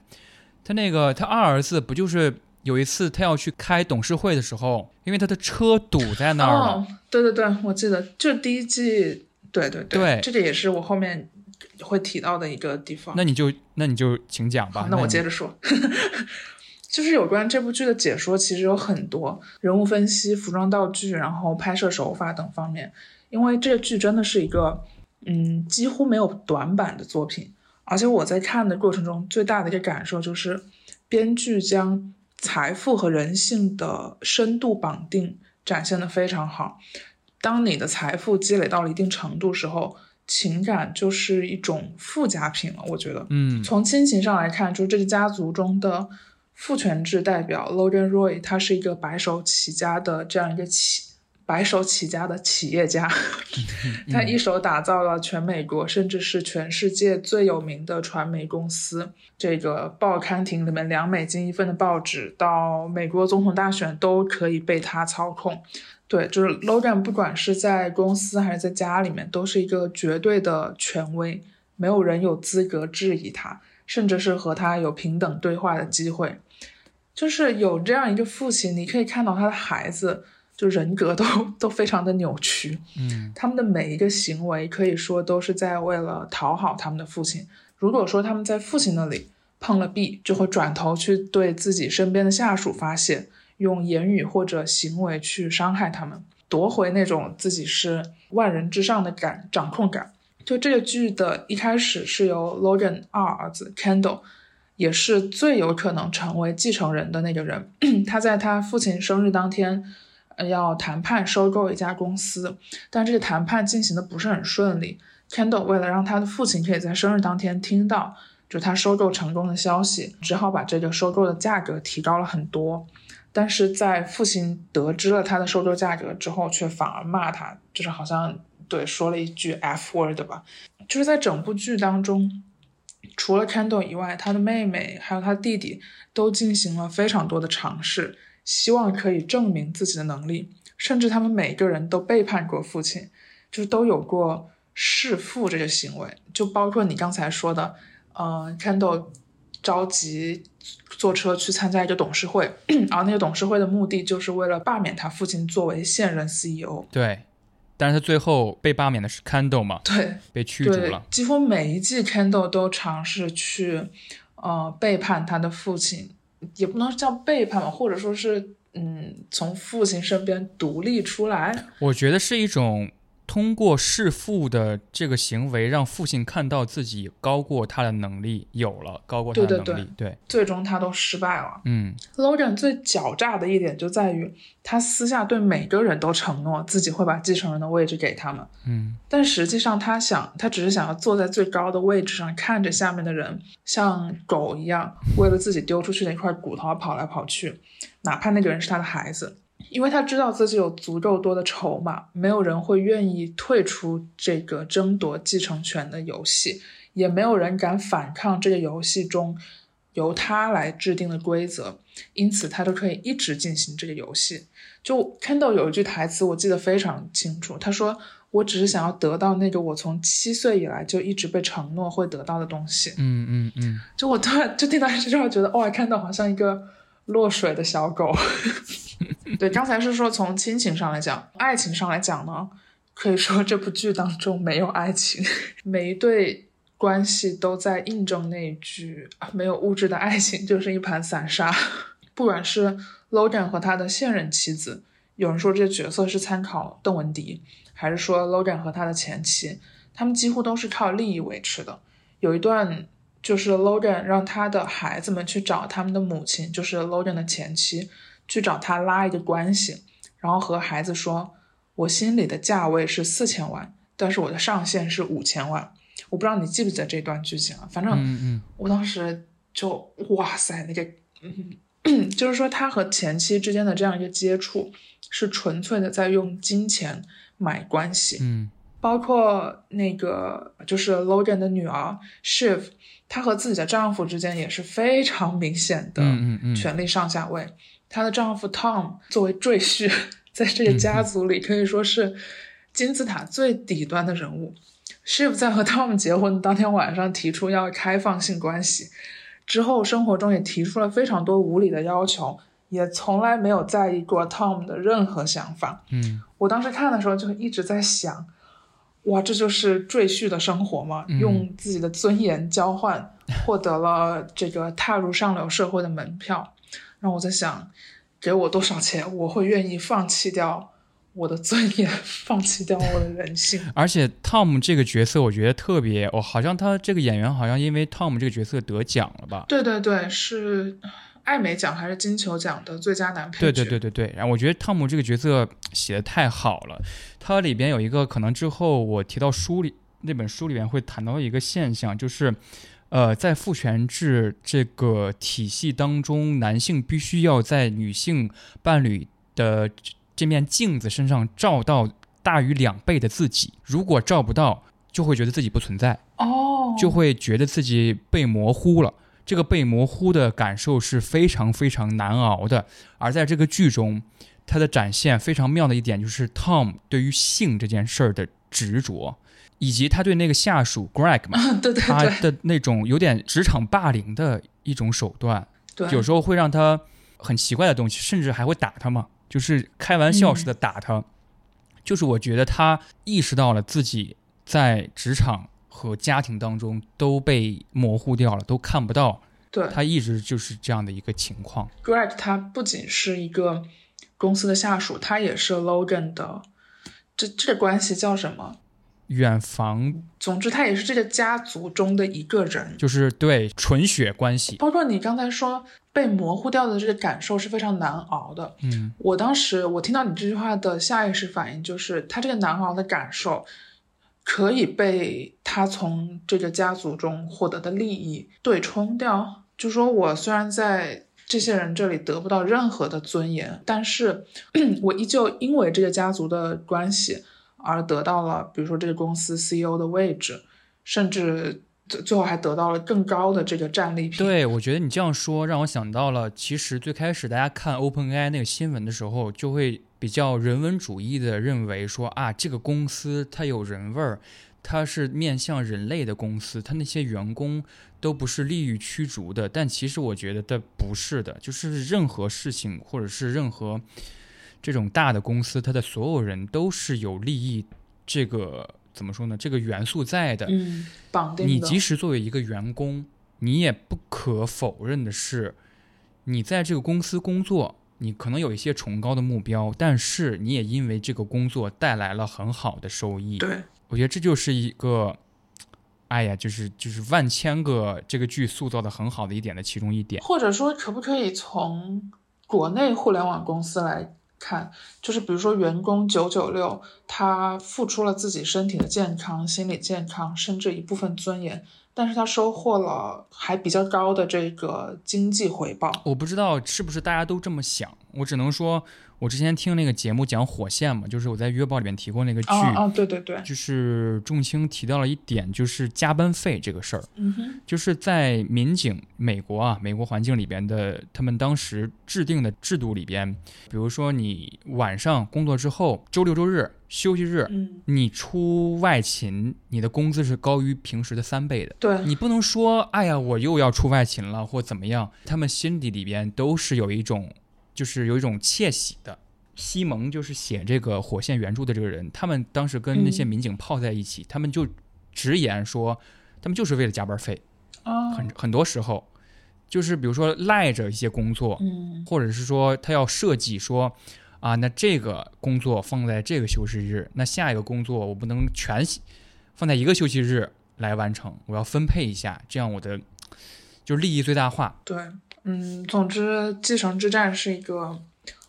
他那个他二儿子不就是有一次他要去开董事会的时候，因为他的车堵在那儿了，哦，对对对，我记得，就第一季，对对对这个也是我后面会提到的一个地方。那你就那你就请讲吧。那我接着说，就是有关这部剧的解说，其实有很多人物分析、服装道具，然后拍摄手法等方面。因为这个剧真的是一个，嗯，几乎没有短板的作品。而且我在看的过程中，最大的一个感受就是，编剧将财富和人性的深度绑定展现的非常好。当你的财富积累到了一定程度时候，情感就是一种附加品了。我觉得，嗯从亲情上来看，就是这个家族中的父权制代表 Logan Roy，他是一个白手起家的这样一个企白手起家的企业家，他一手打造了全美国甚至是全世界最有名的传媒公司。这个报刊亭里面两美金一份的报纸，到美国总统大选都可以被他操控。对，就是 Logan，不管是在公司还是在家里面，都是一个绝对的权威，没有人有资格质疑他，甚至是和他有平等对话的机会。就是有这样一个父亲，你可以看到他的孩子，就人格都都非常的扭曲，嗯他们的每一个行为可以说都是在为了讨好他们的父亲。如果说他们在父亲那里碰了壁，就会转头去对自己身边的下属发泄，用言语或者行为去伤害他们，夺回那种自己是万人之上的感掌控感。就这个剧的一开始是由 Logan 二儿子 Kendall，也是最有可能成为继承人的那个人。<clears throat> 他在他父亲生日当天，呃，要谈判收购一家公司，但这个谈判进行的不是很顺利。Kendall 为了让他的父亲可以在生日当天听到就他收购成功的消息，只好把这个收购的价格提高了很多。但是在父亲得知了他的收购价格之后，却反而骂他，就是好像对说了一句 F word 吧。就是在整部剧当中，除了 Kendall 以外，他的妹妹还有他弟弟都进行了非常多的尝试，希望可以证明自己的能力，甚至他们每个人都背叛过父亲，就是都有过弑父这个行为，就包括你刚才说的，呃，Kendall 着急坐车去参加一个董事会，<clears throat> 然后那个董事会的目的就是为了罢免他父亲作为现任 CEO。对，但是他最后被罢免的是 Candle 嘛，对，被驱逐了。，几乎每一季 Kendall 都尝试去，呃，背叛他的父亲，也不能叫背叛吧，或者说是，嗯，从父亲身边独立出来。我觉得是一种通过弑父的这个行为，让父亲看到自己高过他的能力，有了高过他的对对能力。对。最终他都失败了。嗯。Logan 最狡诈的一点就在于，他私下对每个人都承诺自己会把继承人的位置给他们，嗯。但实际上他想，他只是想要坐在最高的位置上，看着下面的人像狗一样，为了自己丢出去的一块骨头而跑来跑去，哪怕那个人是他的孩子，因为他知道自己有足够多的筹码，没有人会愿意退出这个争夺继承权的游戏，也没有人敢反抗这个游戏中由他来制定的规则，因此他都可以一直进行这个游戏。就 Kendall 有一句台词，我记得非常清楚，他说：“我只是想要得到那个我从七岁以来就一直被承诺会得到的东西。嗯嗯嗯，”就我突然就听到这句话，觉得哇，看到好像一个落水的小狗。<laughs> 对，刚才是说从亲情上来讲，爱情上来讲呢，可以说这部剧当中没有爱情，<laughs> 每一对关系都在印证那一句“没有物质的爱情就是一盘散沙”。不管是 Logan 和他的现任妻子，有人说这角色是参考邓文迪，还是说 Logan 和他的前妻，他们几乎都是靠利益维持的。有一段就是 Logan 让他的孩子们去找他们的母亲，就是 Logan 的前妻，去找他拉一个关系，然后和孩子说：“我心里的价位是四千万，但是我的上限是五千万。”我不知道你记不记得这段剧情啊？反正我当时就哇塞，那个嗯，就是说他和前妻之间的这样一个接触，是纯粹的在用金钱买关系。嗯包括那个就是 Logan 的女儿 Shiv，她和自己的丈夫之间也是非常明显的权力上下位。她的丈夫 Tom 作为赘婿，<laughs> 在这个家族里可以说是金字塔最底端的人物。Shiv 在和 Tom 结婚当天晚上提出要开放性关系，之后生活中也提出了非常多无理的要求，也从来没有在意过 Tom 的任何想法。嗯我当时看的时候就一直在想，哇，这就是赘婿的生活吗？用自己的尊严交换，获得了这个踏入上流社会的门票。让我在想，给我多少钱，我会愿意放弃掉我的尊严，放弃掉我的人性。<laughs> 而且 Tom 这个角色，我觉得特别，我、好像他这个演员好像因为 Tom 这个角色得奖了吧？对对对，是艾美奖还是金球奖的最佳男配对角？对对对对，然后我觉得 Tom 这个角色写的太好了，他里边有一个可能之后我提到书里那本书里面会谈到一个现象，就是，呃，在父权制这个体系当中，男性必须要在女性伴侣的这这面镜子身上照到大于两倍的自己，如果照不到，就会觉得自己不存在。哦，就会觉得自己被模糊了。这个被模糊的感受是非常非常难熬的。而在这个剧中，它的展现非常妙的一点就是 Tom 对于性这件事儿的执着，以及他对那个下属 Greg 嘛，<laughs> 对对他对的那种有点职场霸凌的一种手段，对，有时候会让他很奇怪的东西，甚至还会打他嘛，就是开玩笑似的打他。就是我觉得他意识到了自己在职场和家庭当中都被模糊掉了，都看不到。对他一直就是这样的一个情况。Greg 他不仅是一个公司的下属，他也是 Logan 的，这这关系叫什么？远房总之，他也是这个家族中的一个人。就是对纯血关系，包括你刚才说被模糊掉的这个感受是非常难熬的。嗯，我当时我听到你这句话的下意识反应就是，他这个难熬的感受可以被他从这个家族中获得的利益对冲掉。就说我虽然在这些人这里得不到任何的尊严，但是 <clears throat> 我依旧因为这个家族的关系而得到了，比如说这个公司 CEO 的位置，甚至最最后还得到了更高的这个战利品。对，我觉得你这样说让我想到了，其实最开始大家看 OpenAI 那个新闻的时候，就会比较人文主义的认为说啊，这个公司它有人味儿，它是面向人类的公司，它那些员工都不是利益驱逐的。但其实我觉得它不是的，就是任何事情或者是任何这种大的公司，它的所有人都是有利益这个怎么说呢？这个元素在的。嗯，绑定。你即使作为一个员工，你也不可否认的是，你在这个公司工作，你可能有一些崇高的目标，但是你也因为这个工作带来了很好的收益。对，我觉得这就是一个，哎呀，就是就是万千个这个剧塑造的很好的一点的其中一点。或者说，可不可以从国内互联网公司来看，就是比如说员工九九六，他付出了自己身体的健康、心理健康，甚至一部分尊严，但是他收获了还比较高的这个经济回报。我不知道是不是大家都这么想，我只能说，我之前听那个节目讲火线嘛，就是我在约报里面提过那个剧，啊啊，对对对，就是仲卿提到了一点，就是加班费这个事儿。嗯哼，就是在民警美国啊，美国环境里边的，他们当时制定的制度里边，比如说你晚上工作之后，周六周日休息日，嗯，你出外勤，你的工资是高于平时的三倍的。对，你不能说，哎呀，我又要出外勤了，或怎么样，他们心底里边都是有一种，就是有一种窃喜的。西蒙就是写这个火线原著的这个人，他们当时跟那些嗯民警泡在一起，他们就直言说，他们就是为了加班费。啊，很很多时候，就是比如说赖着一些工作，嗯或者是说他要设计说，啊，那这个工作放在这个休息日，那下一个工作我不能全放在一个休息日来完成，我要分配一下，这样我的就是利益最大化。对，嗯，总之，《继承之战》是一个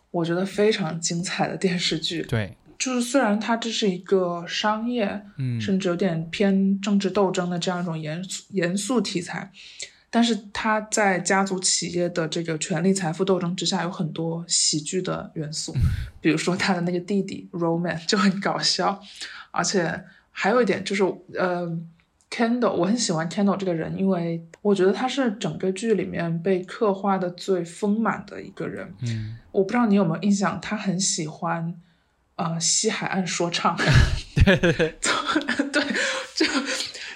我觉得非常精彩的电视剧。对，就是虽然它这是一个商业，嗯，甚至有点偏政治斗争的这样一种严肃严肃题材，但是它在家族企业的这个权力财富斗争之下，有很多喜剧的元素，<laughs> 比如说他的那个弟弟 Roman 就很搞笑，而且还有一点就是，呃，Kendall 我很喜欢 Kendall 这个人，因为我觉得他是整个剧里面被刻画的最丰满的一个人。嗯，我不知道你有没有印象，他很喜欢呃西海岸说唱。<laughs> 对对对，<laughs> 对，就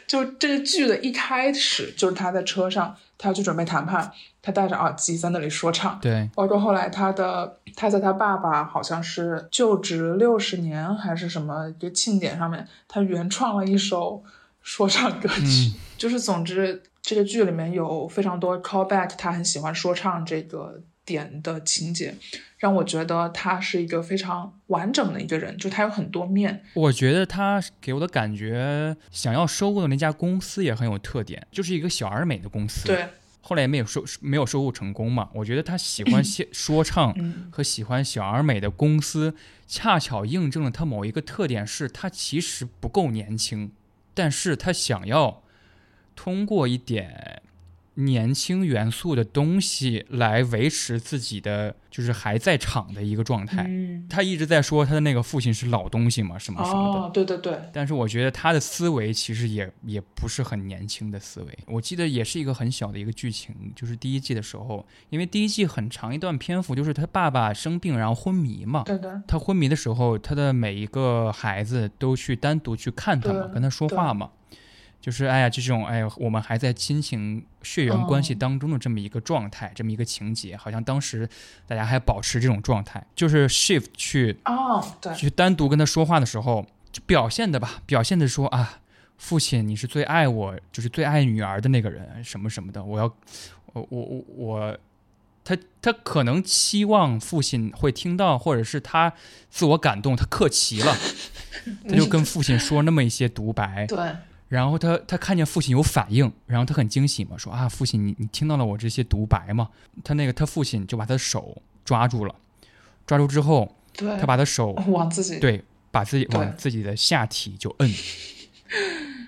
就这个剧的一开始就是他在车上，他要去准备谈判，他戴着耳机在那里说唱。对，包括后来他的他在他爸爸好像是就职六十年还是什么一个庆典上面，他原创了一首说唱歌曲。嗯就是总之这个剧里面有非常多 callback，他很喜欢说唱这个点的情节，让我觉得他是一个非常完整的一个人，就他有很多面。我觉得他给我的感觉，想要收购的那家公司也很有特点，就是一个小而美的公司。。对，后来也没有收没有收购成功嘛。我觉得他喜欢写 <laughs> 说唱嗯。和喜欢小而美的公司，恰巧印证了他某一个特点是，他其实不够年轻。但是他想要通过一点。年轻元素的东西来维持自己的就是还在场的一个状态。嗯，他一直在说他的那个父亲是老东西嘛，什么什么的。哦，对对对。但是我觉得他的思维其实也也不是很年轻的思维。我记得也是一个很小的一个剧情，就是第一季的时候，因为第一季很长一段篇幅就是他爸爸生病然后昏迷嘛。对的。他昏迷的时候，他的每一个孩子都去单独去看他嘛，跟他说话嘛。就是哎呀，就这种哎呀，我们还在亲情血缘关系当中的这么一个状态，这么一个情节，好像当时大家还保持这种状态。就是 Shift 去哦，对，去单独跟他说话的时候，就表现的吧，表现的说啊，父亲，你是最爱我，就是最爱女儿的那个人，什么什么的。我要，我我我我，他他可能期望父亲会听到，或者是他自我感动，他客气了，<laughs> 他就跟父亲说那么一些独白。对。然后他他看见父亲有反应，然后他很惊喜嘛，说啊，父亲你你听到了我这些独白吗？他那个他父亲就把他的手抓住了，抓住之后，他把他手 <laughs> 往自己对，把自己往自己的下体就摁，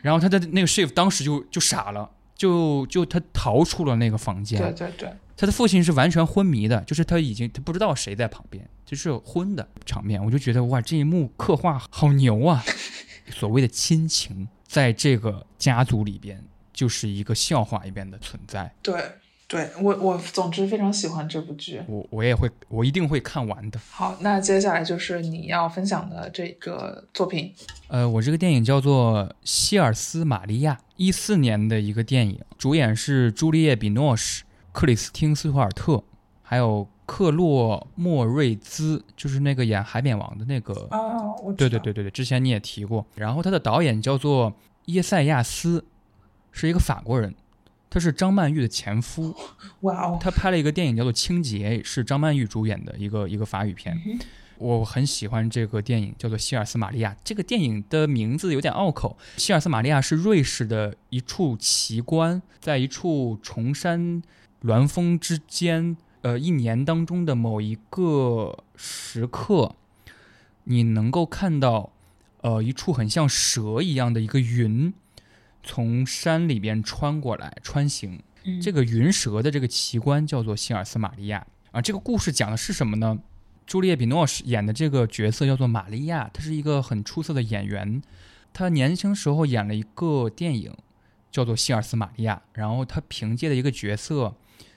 然后他的那个 shift 当时就就傻了，就就他逃出了那个房间。对对对，他的父亲是完全昏迷的，就是他已经他不知道谁在旁边，就是昏的场面。我就觉得哇，这一幕刻画好牛啊！所谓的亲情。在这个家族里边，就是一个笑话一般的存在。对，对我我总之非常喜欢这部剧，我我也会，我一定会看完的。好，那接下来就是你要分享的这个作品。呃，我这个电影叫做《希尔斯玛利亚》，一四年的一个电影，主演是朱丽叶·比诺什、克里斯汀·斯图尔特，还有克洛莫瑞兹，就是那个演《海扁王》的那个。哦，我对对对对对，之前你也提过。然后他的导演叫做。耶塞亚斯是一个法国人，他是张曼玉的前夫。哇哦！他拍了一个电影叫做《清洁》，是张曼玉主演的一个一个法语片。我很喜欢这个电影，叫做《希尔斯玛利亚》。这个电影的名字有点拗口。希尔斯玛利亚是瑞士的一处奇观，在一处崇山峦峰之间。呃，一年当中的某一个时刻，你能够看到。呃，一处很像蛇一样的一个云，从山里边穿过来穿行。这个云蛇的这个奇观叫做希尔斯玛利亚啊。这个故事讲的是什么呢？朱丽叶·比诺什演的这个角色叫做玛利亚，她是一个很出色的演员。她年轻时候演了一个电影叫做《希尔斯玛利亚》，然后她凭借的一个角色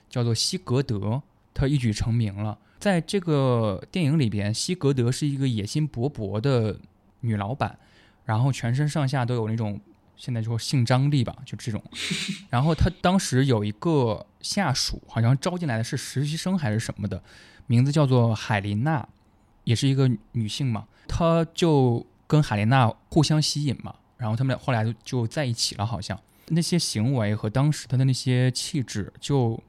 叫做西格德，她一举成名了。在这个电影里边，西格德是一个野心勃勃的。女老板，然后全身上下都有那种现在说性张力吧，就这种。<laughs> 然后她当时有一个下属，好像招进来的是实习生还是什么的，名字叫做海琳娜，也是一个女性嘛。她就跟海琳娜互相吸引嘛，然后他们俩后来就就在一起了，好像那些行为和当时她的那些气质就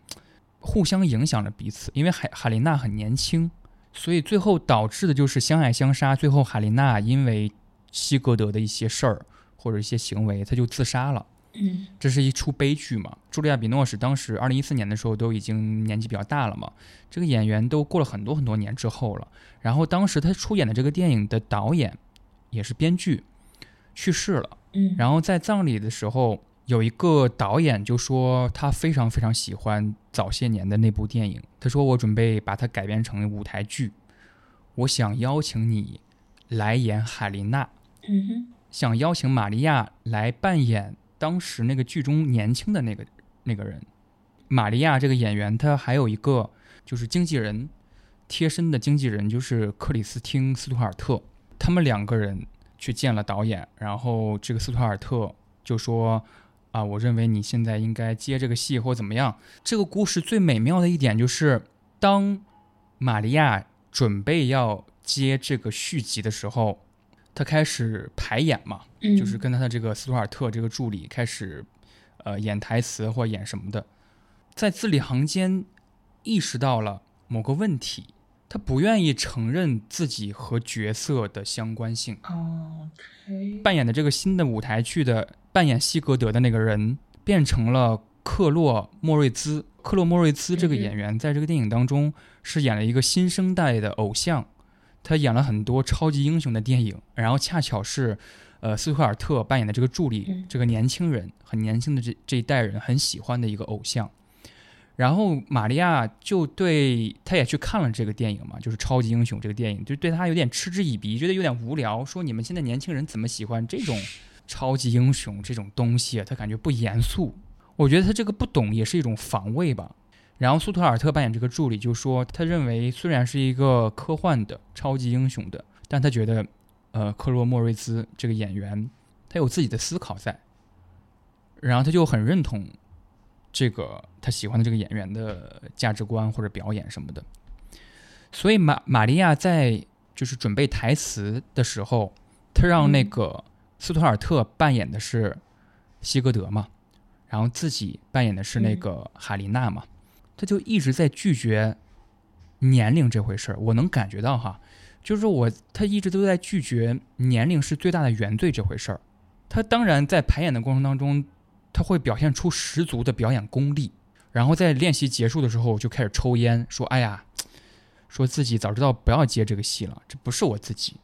互相影响着彼此，因为海海琳娜很年轻。所以最后导致的就是相爱相杀。最后，海琳娜因为西格德的一些事儿或者一些行为，她就自杀了。嗯，这是一出悲剧嘛？茱莉亚·比诺什当时二零一四年的时候都已经年纪比较大了嘛。这个演员都过了很多很多年之后了。然后当时他出演的这个电影的导演也是编剧去世了。嗯，然后在葬礼的时候。有一个导演就说他非常非常喜欢早些年的那部电影，他说我准备把它改编成舞台剧，我想邀请你来演海琳娜，嗯哼，想邀请玛利亚来扮演当时那个剧中年轻的那个那个人。玛利亚这个演员，他还有一个就是经纪人，贴身的经纪人就是克里斯汀斯图尔特，他们两个人去见了导演，然后这个斯图尔特就说。啊，我认为你现在应该接这个戏或怎么样。这个故事最美妙的一点就是，当玛利亚准备要接这个续集的时候，她开始排演嘛，就是跟她的这个斯图尔特这个助理开始，呃，演台词或演什么的，在字里行间意识到了某个问题，他不愿意承认自己和角色的相关性。哦扮演的这个新的舞台剧的。扮演西格德的那个人变成了克洛莫瑞兹。克洛莫瑞兹这个演员在这个电影当中是演了一个新生代的偶像，他演了很多超级英雄的电影，然后恰巧是，呃，斯图尔特扮演的这个助理，这个年轻人很年轻的这这一代人很喜欢的一个偶像。然后玛利亚就对他也去看了这个电影嘛，就是超级英雄这个电影，就对他有点嗤之以鼻，觉得有点无聊，说你们现在年轻人怎么喜欢这种超级英雄这种东西啊？他感觉不严肃。我觉得他这个不懂也是一种防卫吧。然后苏特尔特扮演这个助理就说，他认为虽然是一个科幻的超级英雄的，但他觉得，呃，克洛莫瑞兹这个演员他有自己的思考在，然后他就很认同。这个他喜欢的这个演员的价值观或者表演什么的，所以玛玛利亚在就是准备台词的时候，他让那个斯图尔特扮演的是西格德嘛，然后自己扮演的是那个海琳娜嘛，他就一直在拒绝年龄这回事儿。我能感觉到哈，就是我他一直都在拒绝年龄是最大的原罪这回事儿。他当然在排演的过程当中。他会表现出十足的表演功力，然后在练习结束的时候就开始抽烟，说：“哎呀，说自己早知道不要接这个戏了，这不是我自己。”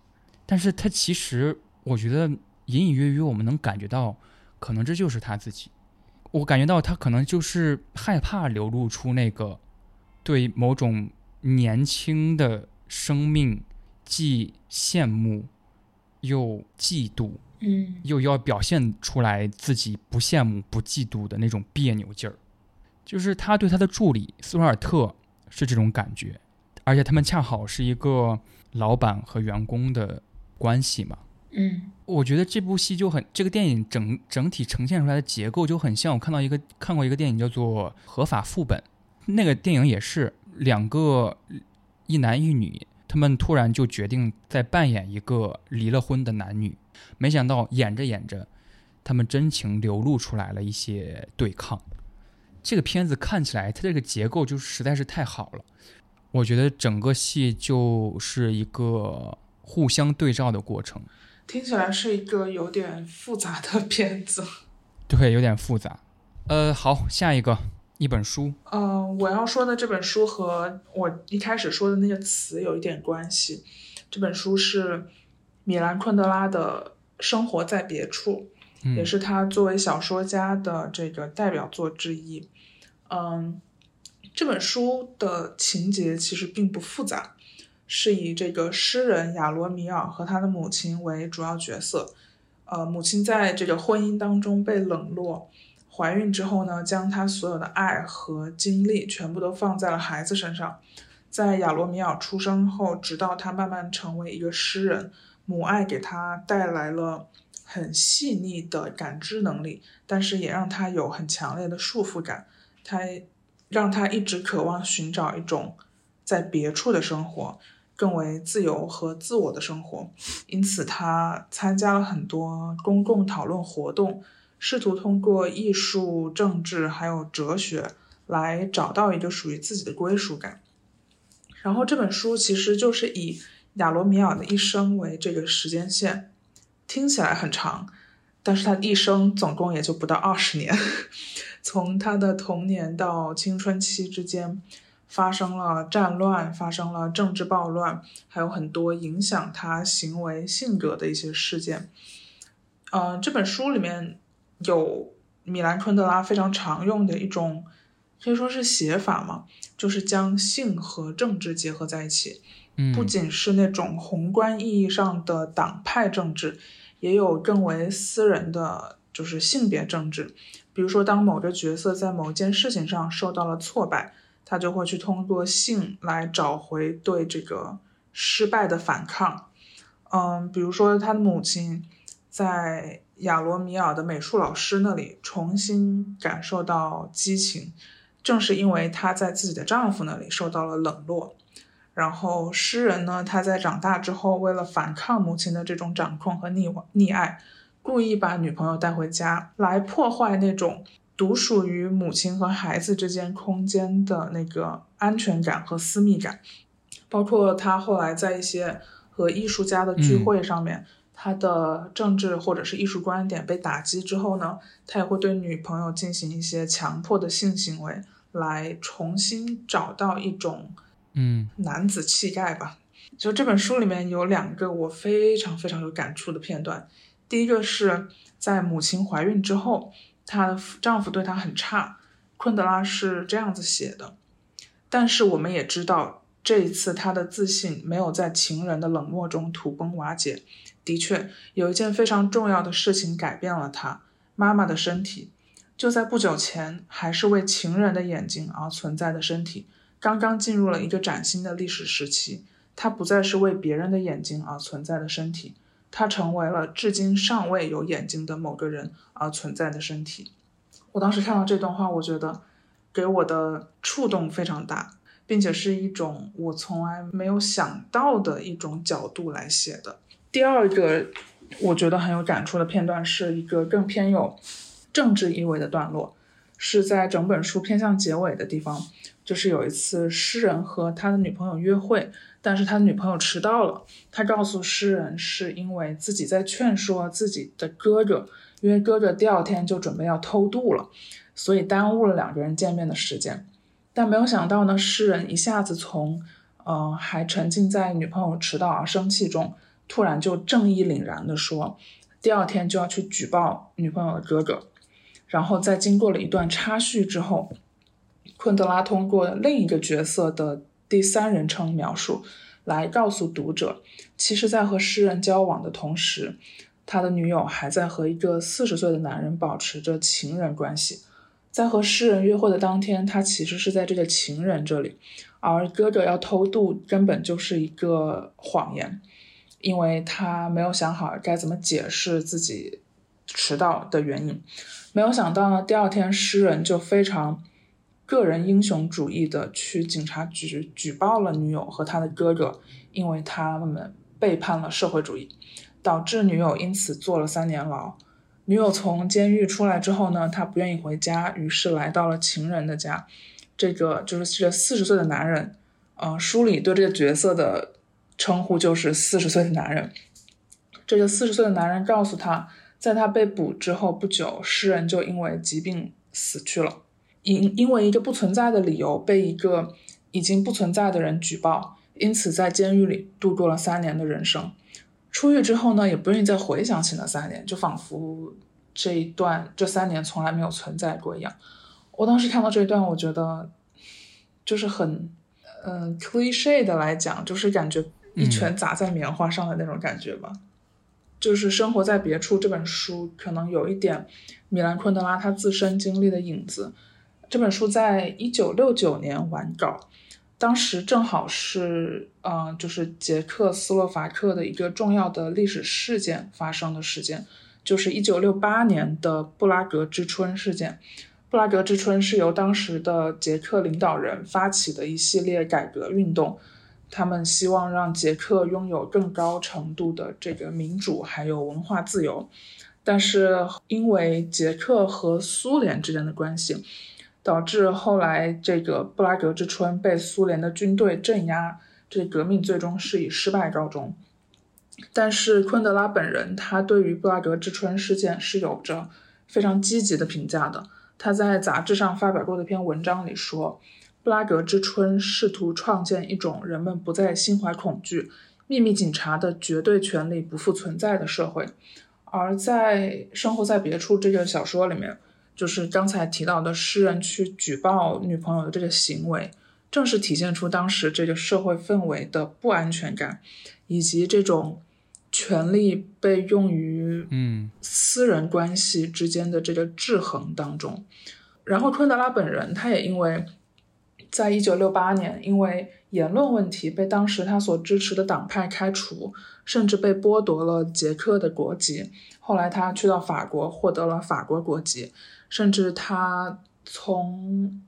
但是他其实，我觉得隐隐约约我们能感觉到，可能这就是他自己。我感觉到他可能就是害怕流露出那个对某种年轻的生命既羡慕又嫉妒。嗯，又要表现出来自己不羡慕、不嫉妒的那种别扭劲儿，就是他对他的助理斯瓦尔特是这种感觉，而且他们恰好是一个老板和员工的关系嘛。嗯，我觉得这部戏就很，这个电影整整体呈现出来的结构就很像我看到一个看过一个电影叫做《合法副本》，那个电影也是两个一男一女，他们突然就决定在扮演一个离了婚的男女。没想到演着演着，他们真情流露出来了一些对抗。这个片子看起来，它这个结构就实在是太好了。我觉得整个戏就是一个互相对照的过程。听起来是一个有点复杂的片子。对，有点复杂。呃，好，下一个一本书。嗯，我要说的这本书和我一开始说的那个词有一点关系。这本书是。米兰昆德拉的生活在别处，也是他作为小说家的这个代表作之一。嗯，这本书的情节其实并不复杂，是以这个诗人亚罗米尔和他的母亲为主要角色。呃，母亲在这个婚姻当中被冷落，怀孕之后呢，将她所有的爱和精力全部都放在了孩子身上。在亚罗米尔出生后，直到他慢慢成为一个诗人。母爱给他带来了很细腻的感知能力，但是也让他有很强烈的束缚感。他让他一直渴望寻找一种在别处的生活，更为自由和自我的生活。因此，他参加了很多公共讨论活动，试图通过艺术、政治还有哲学来找到一个属于自己的归属感。然后，这本书其实就是以。亚罗米尔的一生为这个时间线，听起来很长，但是他一生总共也就不到二十年。<laughs> 从他的童年到青春期之间，发生了战乱，发生了政治暴乱，还有很多影响他行为性格的一些事件。呃，这本书里面有米兰昆德拉非常常用的一种，可以说是写法嘛，就是将性和政治结合在一起。不仅是那种宏观意义上的党派政治，也有更为私人的，就是性别政治。比如说，当某个角色在某件事情上受到了挫败，他就会去通过性来找回对这个失败的反抗。嗯，比如说他的母亲在亚罗米尔的美术老师那里重新感受到激情，正是因为她在自己的丈夫那里受到了冷落。然后诗人呢，他在长大之后，为了反抗母亲的这种掌控和溺溺爱，故意把女朋友带回家，来破坏那种独属于母亲和孩子之间空间的那个安全感和私密感。包括他后来在一些和艺术家的聚会上面，他的政治或者是艺术观点被打击之后呢，他也会对女朋友进行一些强迫的性行为，来重新找到一种。嗯，男子气概吧。就这本书里面有两个我非常非常有感触的片段。第一个是在母亲怀孕之后，她的丈夫对她很差。昆德拉是这样子写的，但是我们也知道，这一次她的自信没有在情人的冷漠中土崩瓦解。的确，有一件非常重要的事情改变了她妈妈的身体。就在不久前，还是为情人的眼睛而存在的身体，刚刚进入了一个崭新的历史时期。它不再是为别人的眼睛而存在的身体，他成为了至今尚未有眼睛的某个人而存在的身体。我当时看到这段话，我觉得给我的触动非常大，并且是一种我从来没有想到的一种角度来写的。第二个我觉得很有感触的片段，是一个更偏有政治意味的段落，是在整本书偏向结尾的地方，就是有一次诗人和他的女朋友约会。但是他的女朋友迟到了，他告诉诗人是因为自己在劝说自己的哥哥，因为哥哥第二天就准备要偷渡了，所以耽误了两个人见面的时间。但没有想到呢，诗人一下子从，嗯，还沉浸在女朋友迟到而生气中，突然就正义凛然地说，第二天就要去举报女朋友的哥哥。然后在经过了一段插叙之后，昆德拉通过另一个角色的。第三人称描述，来告诉读者，其实，在和诗人交往的同时，他的女友还在和一个四十岁的男人保持着情人关系。在和诗人约会的当天，他其实是在这个情人这里，而哥哥要偷渡根本就是一个谎言，因为他没有想好该怎么解释自己迟到的原因。没有想到呢，第二天诗人就非常。个人英雄主义的去警察局举报了女友和他的哥哥，因为他们背叛了社会主义，导致女友因此坐了三年牢。女友从监狱出来之后呢，他不愿意回家，于是来到了情人的家。这个就是这四十岁的男人，呃，书里对这个角色的称呼就是四十岁的男人。这个四十岁的男人告诉他，在他被捕之后不久，诗人就因为疾病死去了。因因为一个不存在的理由被一个已经不存在的人举报，因此在监狱里度过了三年的人生。出狱之后呢，也不愿意再回想起那三年，就仿佛这一段这三年从来没有存在过一样。我当时看到这一段，我觉得就是很嗯 cliche 的来讲，就是感觉一拳砸在棉花上的那种感觉吧。就是生活在别处这本书可能有一点米兰昆德拉他自身经历的影子。这本书在一九六九年完稿，当时正好是，嗯，就是捷克斯洛伐克的一个重要的历史事件发生的时间，就是一九六八年的布拉格之春事件。布拉格之春是由当时的捷克领导人发起的一系列改革运动，他们希望让捷克拥有更高程度的这个民主还有文化自由，但是因为捷克和苏联之间的关系。导致后来这个布拉格之春被苏联的军队镇压，这革命最终是以失败告终。但是昆德拉本人，他对于布拉格之春事件是有着非常积极的评价的。他在杂志上发表过的一篇文章里说，布拉格之春试图创建一种人们不再心怀恐惧、秘密警察的绝对权力不复存在的社会。而在生活在别处这个小说里面。就是刚才提到的诗人去举报女朋友的这个行为，正是体现出当时这个社会氛围的不安全感，以及这种权力被用于嗯私人关系之间的这个制衡当中。然后昆德拉本人，他也因为在一九六八年因为言论问题被当时他所支持的党派开除，甚至被剥夺了捷克的国籍。后来他去到法国，获得了法国国籍。甚至他从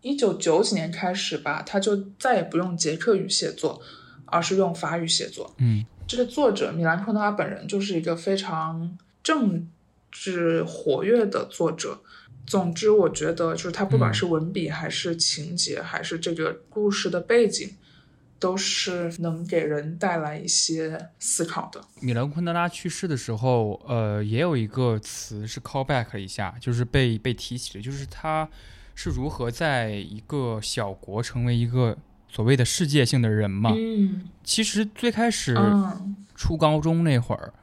一九九几年开始吧，他就再也不用捷克语写作，而是用法语写作。嗯，这个作者米兰昆德拉本人就是一个非常政治活跃的作者。总之，我觉得就是他不管是文笔，还是情节，还是这个故事的背景。都是能给人带来一些思考的。米兰昆德拉去世的时候，呃，也有一个词是 call back 一下，就是被被提起的，就是他是如何在一个小国成为一个所谓的世界性的人嘛。嗯其实最开始嗯初高中那会儿，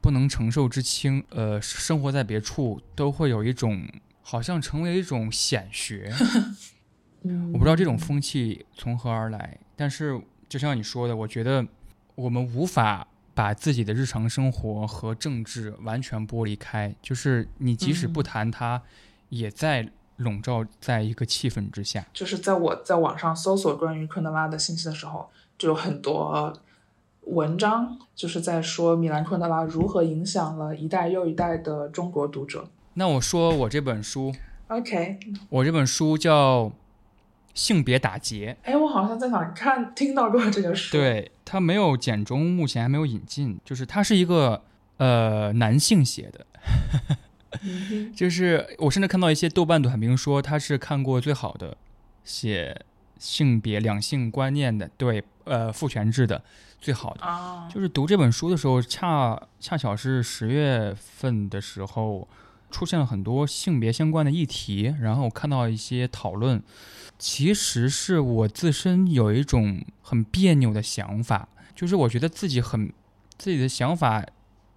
不能承受之轻，呃，生活在别处都会有一种好像成为一种显学。嗯，<laughs> 我不知道这种风气从何而来，但是就像你说的，我觉得我们无法把自己的日常生活和政治完全剥离开，就是你即使不嗯谈它，也在笼罩在一个气氛之下。就是在我在网上搜索关于昆德拉的信息的时候，就有很多文章，就是在说米兰昆德拉如何影响了一代又一代的中国读者。那我说我这本书，OK，我这本书叫《性别打劫》。哎，我好像在哪儿看听到过这个书。，对，它没有简中，目前还没有引进，就是它是一个呃男性写的，就是我甚至看到一些豆瓣短评说他是看过最好的写性别两性观念的，对，呃父权制的最好的。啊，就是读这本书的时候，恰恰巧是十月份的时候，出现了很多性别相关的议题，然后我看到一些讨论，其实是我自身有一种很别扭的想法，就是我觉得自己很自己的想法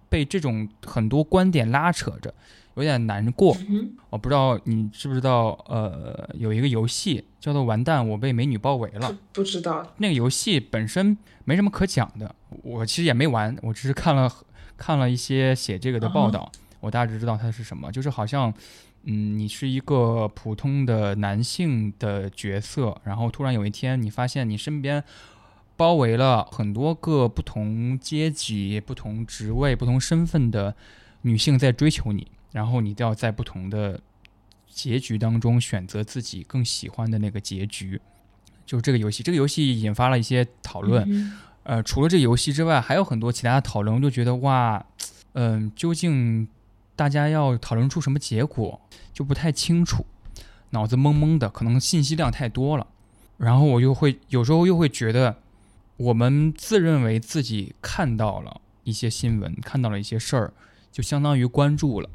被这种很多观点拉扯着，有点难过。嗯我不知道你知不知道，呃，有一个游戏叫做《完蛋，我被美女包围了》。不不知道。那个游戏本身没什么可讲的，我其实也没玩，我只是看了看了一些写这个的报道，我大致知道它是什么，就是好像，嗯，你是一个普通的男性的角色，然后突然有一天你发现你身边包围了很多个不同阶级、不同职位、不同身份的女性在追求你，然后你都要在不同的结局当中选择自己更喜欢的那个结局。就这个游戏，这个游戏引发了一些讨论。嗯呃，除了这个游戏之外，还有很多其他的讨论。我就觉得哇，嗯、究竟大家要讨论出什么结果就不太清楚，脑子懵懵的，可能信息量太多了。然后我又会有时候又会觉得，我们自认为自己看到了一些新闻，看到了一些事儿，就相当于关注了。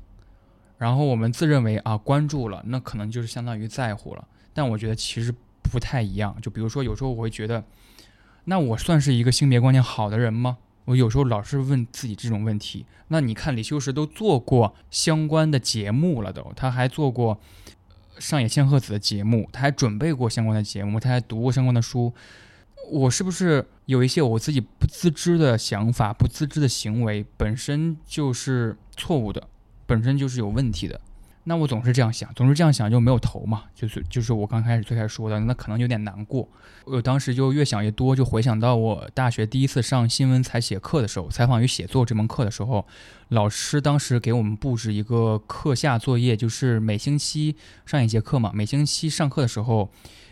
然后我们自认为啊关注了，那可能就是相当于在乎了。但我觉得其实不太一样。就比如说，有时候我会觉得，那我算是一个性别观念好的人吗？我有时候老是问自己这种问题。那你看李修石都做过相关的节目了都，他还做过上野千鹤子的节目，他还准备过相关的节目，他还读过相关的书。我是不是有一些我自己不自知的想法、不自知的行为，本身就是错误的，本身就是有问题的？那我总是这样想，总是这样想就没有头嘛，就是就是我刚开始最开始说的，那可能有点难过。我当时就越想越多，就回想到我大学第一次上新闻采写课的时候，采访与写作这门课的时候，老师当时给我们布置一个课下作业，就是每星期上一节课嘛，每星期上课的时候，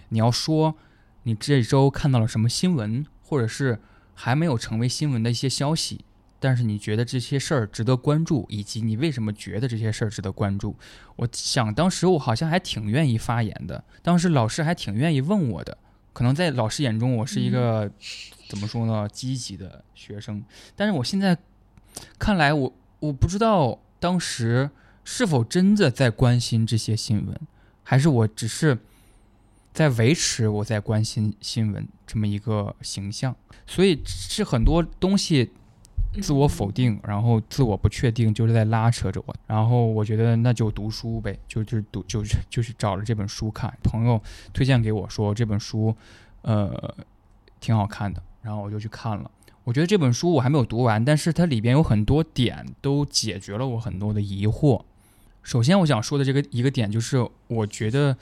你要说你这周看到了什么新闻，或者是还没有成为新闻的一些消息，但是你觉得这些事儿值得关注，以及你为什么觉得这些事儿值得关注。我想当时我好像还挺愿意发言的，当时老师还挺愿意问我的。可能在老师眼中，我是一个、怎么说呢，积极的学生。但是我现在看来我，我不知道当时是否真的在关心这些新闻，还是我只是在维持我在关心新闻这么一个形象。所以是很多东西自我否定，然后自我不确定，就是在拉扯着我。然后我觉得那就读书呗，就就是读就是就是找了这本书看，朋友推荐给我说这本书，呃，挺好看的，然后我就去看了。我觉得这本书我还没有读完，但是它里边有很多点都解决了我很多的疑惑。首先我想说的这个一个点就是，我觉得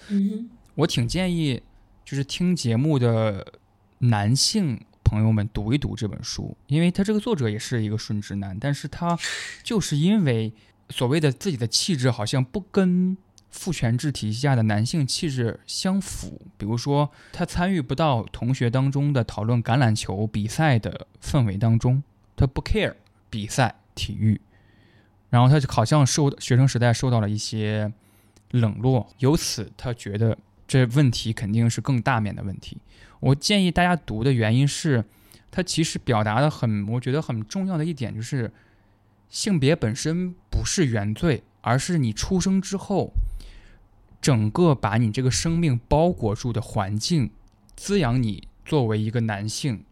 我挺建议，就是听节目的男性朋友们读一读这本书，因为他这个作者也是一个顺直男，但是他就是因为所谓的自己的气质好像不跟父权制体系下的男性气质相符，比如说他参与不到同学当中的讨论橄榄球比赛的氛围当中，他不 care 比赛体育，然后他就好像受学生时代受到了一些冷落，由此他觉得这问题肯定是更大面的问题。我建议大家读的原因是，它其实表达的很，我觉得很重要的一点就是，性别本身不是原罪，而是你出生之后，整个把你这个生命包裹住的环境，滋养你作为一个男性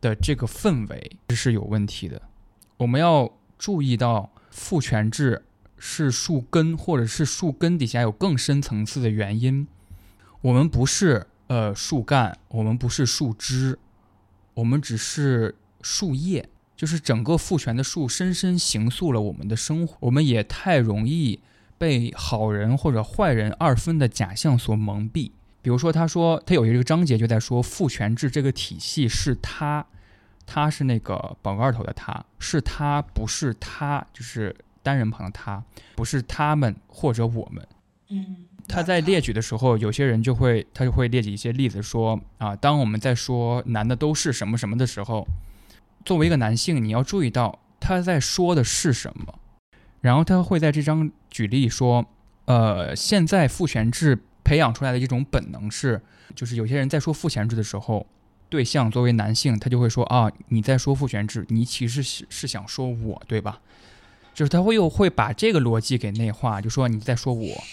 的这个氛围是有问题的。我们要注意到父权制是树根，或者是树根底下有更深层次的原因。我们不是呃树干，我们不是树枝，我们只是树叶。就是整个父权的树深深形塑了我们的生活，我们也太容易被好人或者坏人二分的假象所蒙蔽。比如说，他说他有一个章节就在说父权制这个体系是他，他是那个宝盖头的他，是他不是他，就是单人旁的他，不是他们或者我们。嗯，他在列举的时候，有些人就会他就会列举一些例子说啊，当我们在说男的都是什么什么的时候。作为一个男性，你要注意到他在说的是什么，然后他会在这张举例说，呃，现在父权制培养出来的一种本能是，就是有些人在说父权制的时候，对象作为男性，他就会说啊，你在说父权制，你其实是是想说我对吧？就是他会又会把这个逻辑给内化，就说你在说我。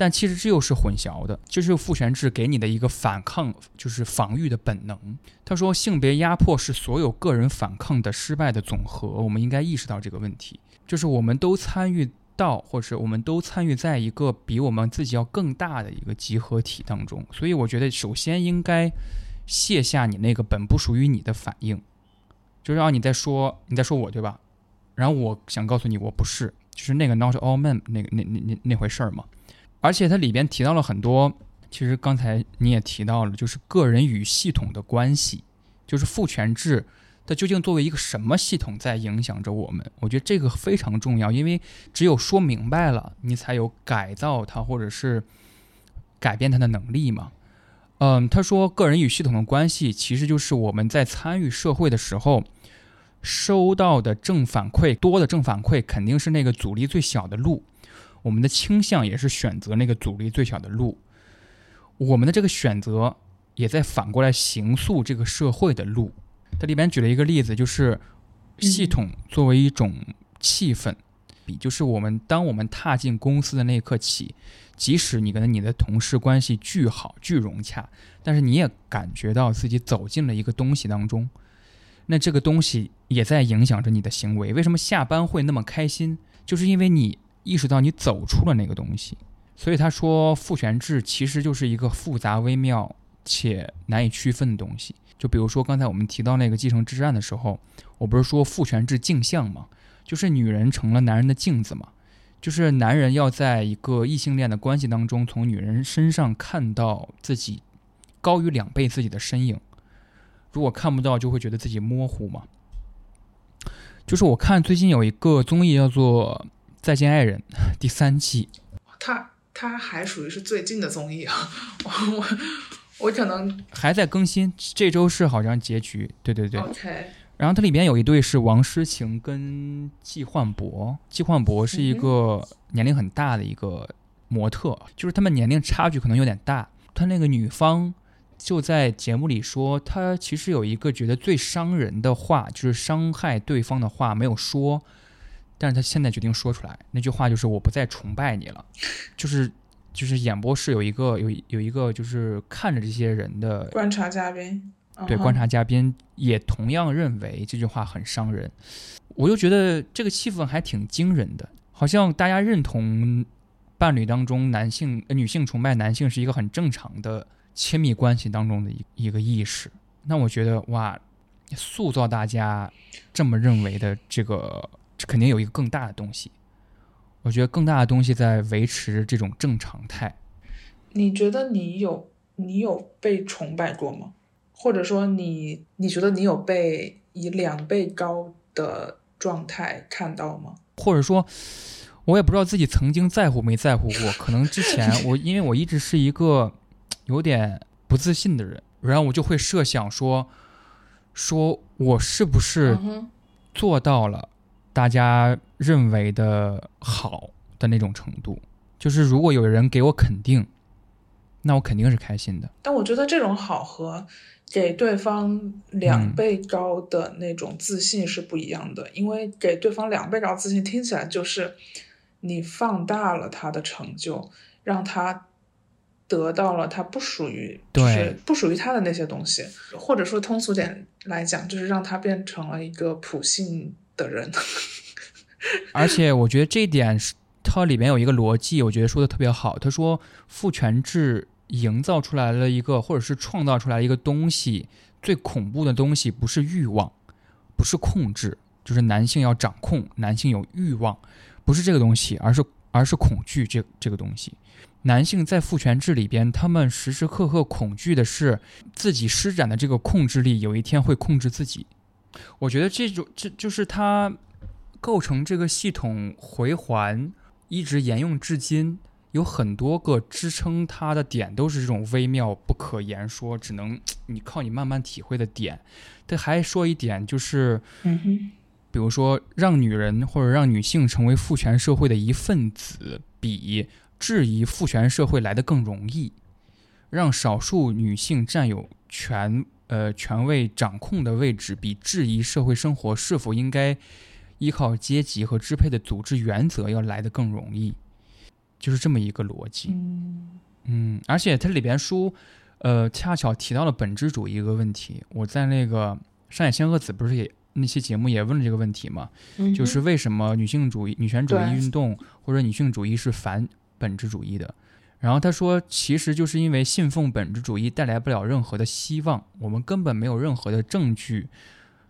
但其实这又是混淆的，就是父权制给你的一个反抗，就是防御的本能。他说，性别压迫是所有个人反抗的失败的总和。我们应该意识到这个问题，就是我们都参与到，或者我们都参与在一个比我们自己要更大的一个集合体当中。所以，我觉得首先应该卸下你那个本不属于你的反应，就是让你在说你在说我对吧？然后我想告诉你，我不是，就是那个 not all men 那个那那那那回事儿嘛。而且它里边提到了很多，其实刚才你也提到了，就是个人与系统的关系，就是父权制，它究竟作为一个什么系统在影响着我们？我觉得这个非常重要，因为只有说明白了，你才有改造它或者是改变它的能力嘛。嗯，他说个人与系统的关系，其实就是我们在参与社会的时候收到的正反馈多的正反馈，肯定是那个阻力最小的路。我们的倾向也是选择那个阻力最小的路，我们的这个选择也在反过来形塑这个社会的路。它里边举了一个例子，就是系统作为一种气氛，比就是我们当我们踏进公司的那一刻起，即使你跟你的同事关系巨好巨融洽，但是你也感觉到自己走进了一个东西当中，那这个东西也在影响着你的行为。为什么下班会那么开心？就是因为你。意识到你走出了那个东西，所以他说父权制其实就是一个复杂微妙且难以区分的东西。就比如说刚才我们提到那个继承之战的时候，我不是说父权制镜像吗？就是女人成了男人的镜子嘛，就是男人要在一个异性恋的关系当中，从女人身上看到自己高于两倍自己的身影。如果看不到，就会觉得自己模糊嘛。就是我看最近有一个综艺叫做。再见爱人 <laughs> 第三季，它它还属于是最近的综艺啊，<laughs> 我我我可能还在更新，这周是好像结局，对对对。OK。然后它里边有一对是王诗晴跟季焕博，季焕博是一个年龄很大的一个模特，就是他们年龄差距可能有点大。他那个女方就在节目里说，她其实有一个觉得最伤人的话，就是伤害对方的话没有说。但是他现在决定说出来那句话，就是我不再崇拜你了，就是就是演播室有一个有有一个就是看着这些人的观察嘉宾，对观察嘉宾也同样认为这句话很伤人，我就觉得这个气氛还挺惊人的，好像大家认同伴侣当中男性女性崇拜男性是一个很正常的亲密关系当中的一一个意识，那我觉得哇，塑造大家这么认为的这个。肯定有一个更大的东西，我觉得更大的东西在维持这种正常态。你觉得你有你有被崇拜过吗？或者说你你觉得你有被以两倍高的状态看到吗？或者说，我也不知道自己曾经在乎没在乎过。可能之前 <laughs> 我因为我一直是一个有点不自信的人，然后我就会设想说，说我是不是做到了。大家认为的好的那种程度，就是如果有人给我肯定，那我肯定是开心的。但我觉得这种好和给对方两倍高的那种自信是不一样的，因为给对方两倍高自信听起来就是你放大了他的成就，让他得到了他不属于，就是不属于他的那些东西，或者说通俗点来讲，就是让他变成了一个普信的人。<laughs> 而且我觉得这一点是它里面有一个逻辑，我觉得说的特别好。他说父权制营造出来了一个，或者是创造出来一个东西，最恐怖的东西不是欲望，不是控制，就是男性要掌控，男性有欲望，不是这个东西，而是而是恐惧这这个东西。男性在父权制里边，他们时时刻刻恐惧的是自己施展的这个控制力有一天会控制自己。我觉得这种这就是它构成这个系统回环一直沿用至今，有很多个支撑它的点都是这种微妙不可言说，只能你靠你慢慢体会的点。他还说一点就是，嗯哼，比如说让女人或者让女性成为父权社会的一份子，比。质疑父权社会来的更容易，让少数女性占有权呃权位掌控的位置，比质疑社会生活是否应该依靠阶级和支配的组织原则要来的更容易，就是这么一个逻辑。嗯，而且它里边书呃恰巧提到了本质主义一个问题。我在那个上野千鹤子不是也那些节目也问了这个问题嘛？就是为什么女性主义、女权主义运动或者女性主义是反？本质主义的，然后他说，其实就是因为信奉本质主义带来不了任何的希望，我们根本没有任何的证据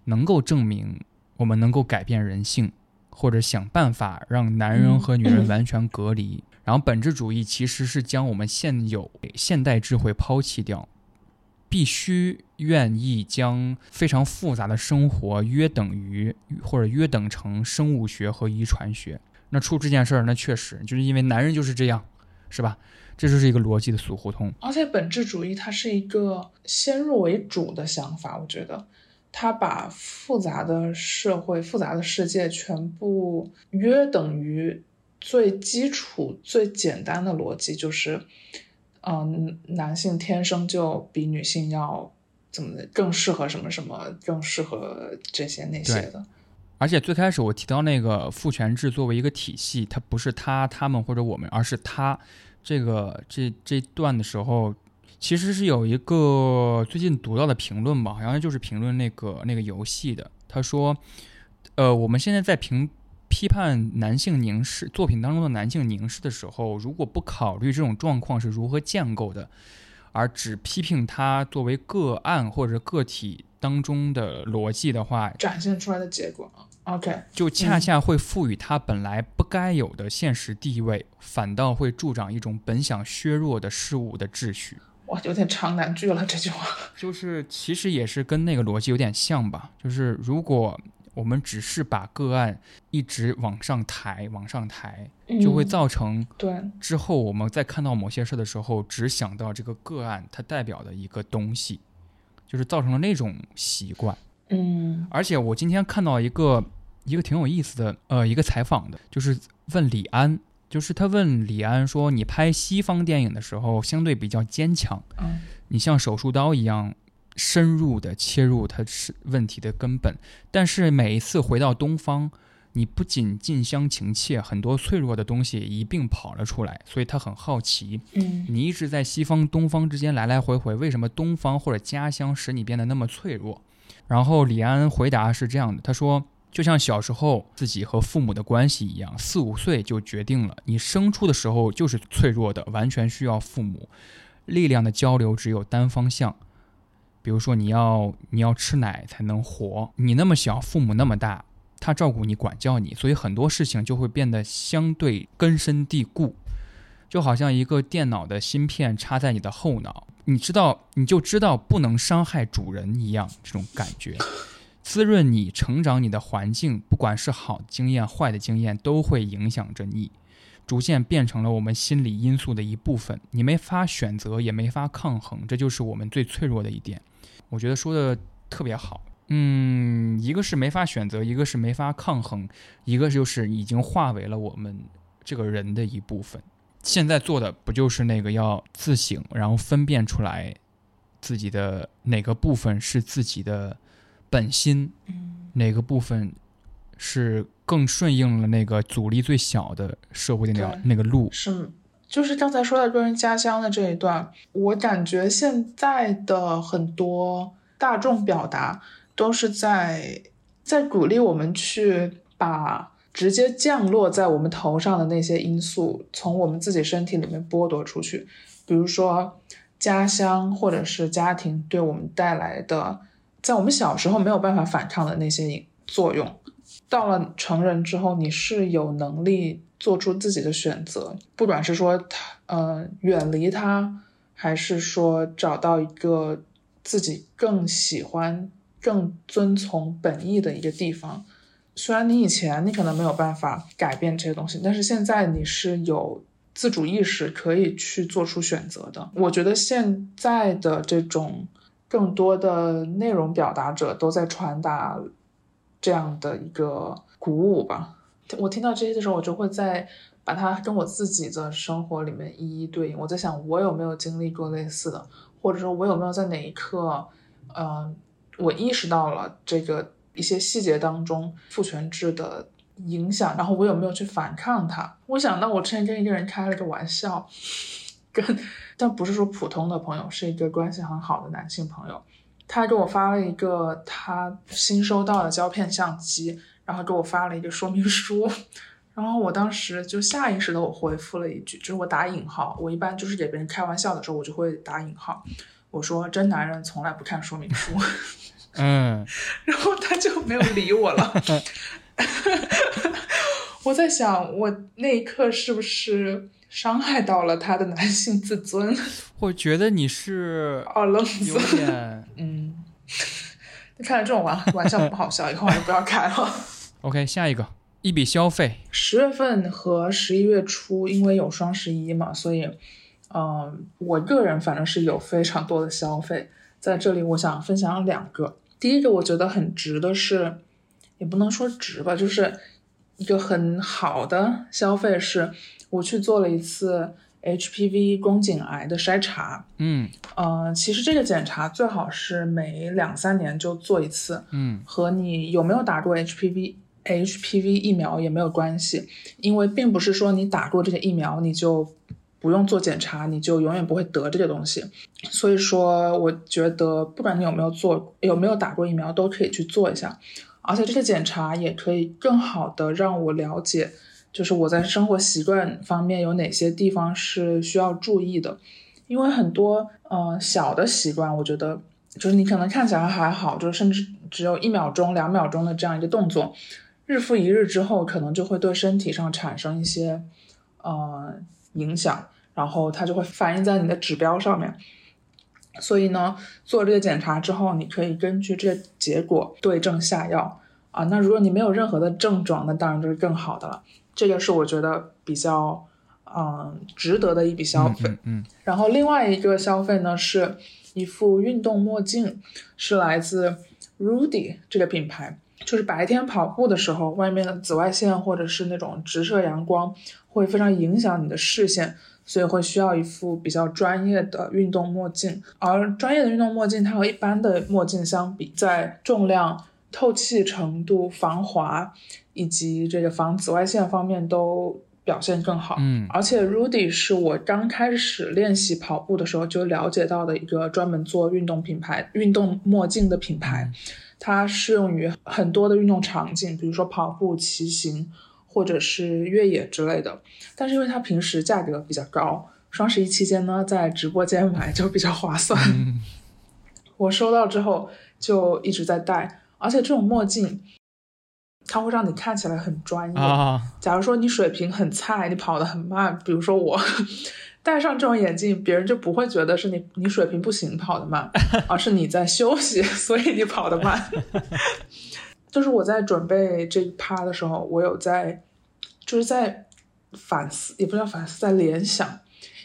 能够证明我们能够改变人性，或者想办法让男人和女人完全隔离。然后本质主义其实是将我们现有现代智慧抛弃掉，必须愿意将非常复杂的生活约等于或者约等成生物学和遗传学。那出这件事儿，那确实就是因为男人就是这样，是吧？这就是一个逻辑的死胡同。而且本质主义它是一个先入为主的想法，我觉得它把复杂的社会、复杂的世界全部约等于最基础、最简单的逻辑，就是，嗯，男性天生就比女性要怎么的更适合什么什么，更适合这些那些的。而且最开始我提到那个父权制作为一个体系，它不是他、他们或者我们，而是他。这个这这段的时候，其实是有一个最近读到的评论吧，好像就是评论那个那个游戏的。他说，呃，我们现在在评批判男性凝视作品当中的男性凝视的时候，如果不考虑这种状况是如何建构的，而只批评他作为个案或者个体当中的逻辑的话，展现出来的结果。OK，就恰恰会赋予它本来不该有的现实地位，反倒会助长一种本想削弱的事物的秩序。哇，有点长难句了这句话。就是其实也是跟那个逻辑有点像吧。就是如果我们只是把个案一直往上抬，往上抬，就会造成对之后我们在看到某些事的时候，只想到这个个案它代表的一个东西，就是造成了那种习惯。嗯，而且我今天看到一个一个挺有意思的，呃，一个采访的，就是问李安，就是他问李安说：“你拍西方电影的时候，相对比较坚强，嗯，你像手术刀一样深入的切入他是问题的根本，但是每一次回到东方，你不仅近乡情怯，很多脆弱的东西一并跑了出来，所以他很好奇，嗯，你一直在西方东方之间来来回回，为什么东方或者家乡使你变得那么脆弱？”然后李安回答是这样的，他说：“就像小时候自己和父母的关系一样，四五岁就决定了，你生出的时候就是脆弱的，完全需要父母。力量的交流只有单方向。比如说，你要你要吃奶才能活，你那么小，父母那么大，他照顾你、管教你，所以很多事情就会变得相对根深蒂固，就好像一个电脑的芯片插在你的后脑。”你知道，你就知道不能伤害主人一样，这种感觉，滋润你成长，你的环境，不管是好经验、坏的经验，都会影响着你，逐渐变成了我们心理因素的一部分。你没法选择，也没法抗衡，这就是我们最脆弱的一点。我觉得说的特别好。嗯，一个是没法选择，一个是没法抗衡，一个就是已经化为了我们这个人的一部分。现在做的不就是那个要自省，然后分辨出来自己的哪个部分是自己的本心，哪个部分是更顺应了那个阻力最小的社会的那那个路？是就是刚才说到个人家乡的这一段，我感觉现在的很多大众表达都是在在鼓励我们去把直接降落在我们头上的那些因素从我们自己身体里面剥夺出去，比如说家乡或者是家庭对我们带来的，在我们小时候没有办法反抗的那些作用，到了成人之后，你是有能力。做出自己的选择，不管是说他，呃，远离他，还是说找到一个自己更喜欢、更遵从本意的一个地方。虽然你以前你可能没有办法改变这些东西，但是现在你是有自主意识，可以去做出选择的。我觉得现在的这种更多的内容表达者都在传达这样的一个鼓舞吧。我听到这些的时候，我就会在把它跟我自己的生活里面一一对应。我在想，我有没有经历过类似的，或者说，我有没有在哪一刻，嗯，我意识到了这个一些细节当中父权制的影响，然后我有没有去反抗它？我想到我之前跟一个人开了个玩笑，跟但不是说普通的朋友，是一个关系很好的男性朋友，他给我发了一个他新收到的胶片相机。然后给我发了一个说明书，<laughs> 然后我当时就下意识的我回复了一句，就是我打引号，我一般就是给别人开玩笑的时候，我就会打引号，我说真男人从来不看说明书，嗯，<laughs> 然后他就没有理我了，我在想我那一刻是不是伤害到了他的男性自尊？<laughs> 我觉得你是哦愣有点嗯，看了这种玩玩笑不好笑，以后还是不要开了。OK，下一个一笔消费，十月份和十一月初，因为有双十一嘛，所以，嗯，我个人反正是有非常多的消费，在这里我想分享两个。第一个我觉得很值的是，也不能说值吧，就是一个很好的消费，是我去做了一次 HPV 宫颈癌的筛查。嗯，呃，其实这个检查最好是每两三年就做一次。嗯，和你有没有打过 HPV。HPV 疫苗也没有关系，因为并不是说你打过这个疫苗你就不用做检查，你就永远不会得这个东西。所以说，我觉得不管你有没有做，有没有打过疫苗，都可以去做一下。而且这个检查也可以更好的让我了解，就是我在生活习惯方面有哪些地方是需要注意的。因为很多嗯小的习惯，我觉得就是你可能看起来还好，就是甚至只有一秒钟、两秒钟的这样一个动作。日复一日之后，可能就会对身体上产生一些呃影响，然后它就会反映在你的指标上面。所以呢，做这个检查之后，你可以根据这个结果对症下药啊。那如果你没有任何的症状，那当然就是更好的了。这个是我觉得比较嗯值得的一笔消费。嗯。然后另外一个消费呢，是一副运动墨镜，是来自 Rudy 这个品牌。就是白天跑步的时候，外面的紫外线或者是那种直射阳光会非常影响你的视线，所以会需要一副比较专业的运动墨镜。而专业的运动墨镜，它和一般的墨镜相比，在重量、透气程度、防滑以及这个防紫外线方面都表现更好。嗯，而且 Rudy 是我刚开始练习跑步的时候就了解到的一个专门做运动品牌、运动墨镜的品牌。它适用于很多的运动场景，比如说跑步、骑行，或者是越野之类的。但是因为它平时价格比较高，双十一期间呢，在直播间买就比较划算。<laughs> 我收到之后就一直在戴，而且这种墨镜，它会让你看起来很专业。假如说你水平很菜，你跑得很慢，比如说我。戴上这种眼镜，别人就不会觉得是你你水平不行跑得慢，而是你在休息，<laughs> 所以你跑得慢。<laughs> 就是我在准备这一趴的时候，我有在就是在反思，也不叫反思，在联想，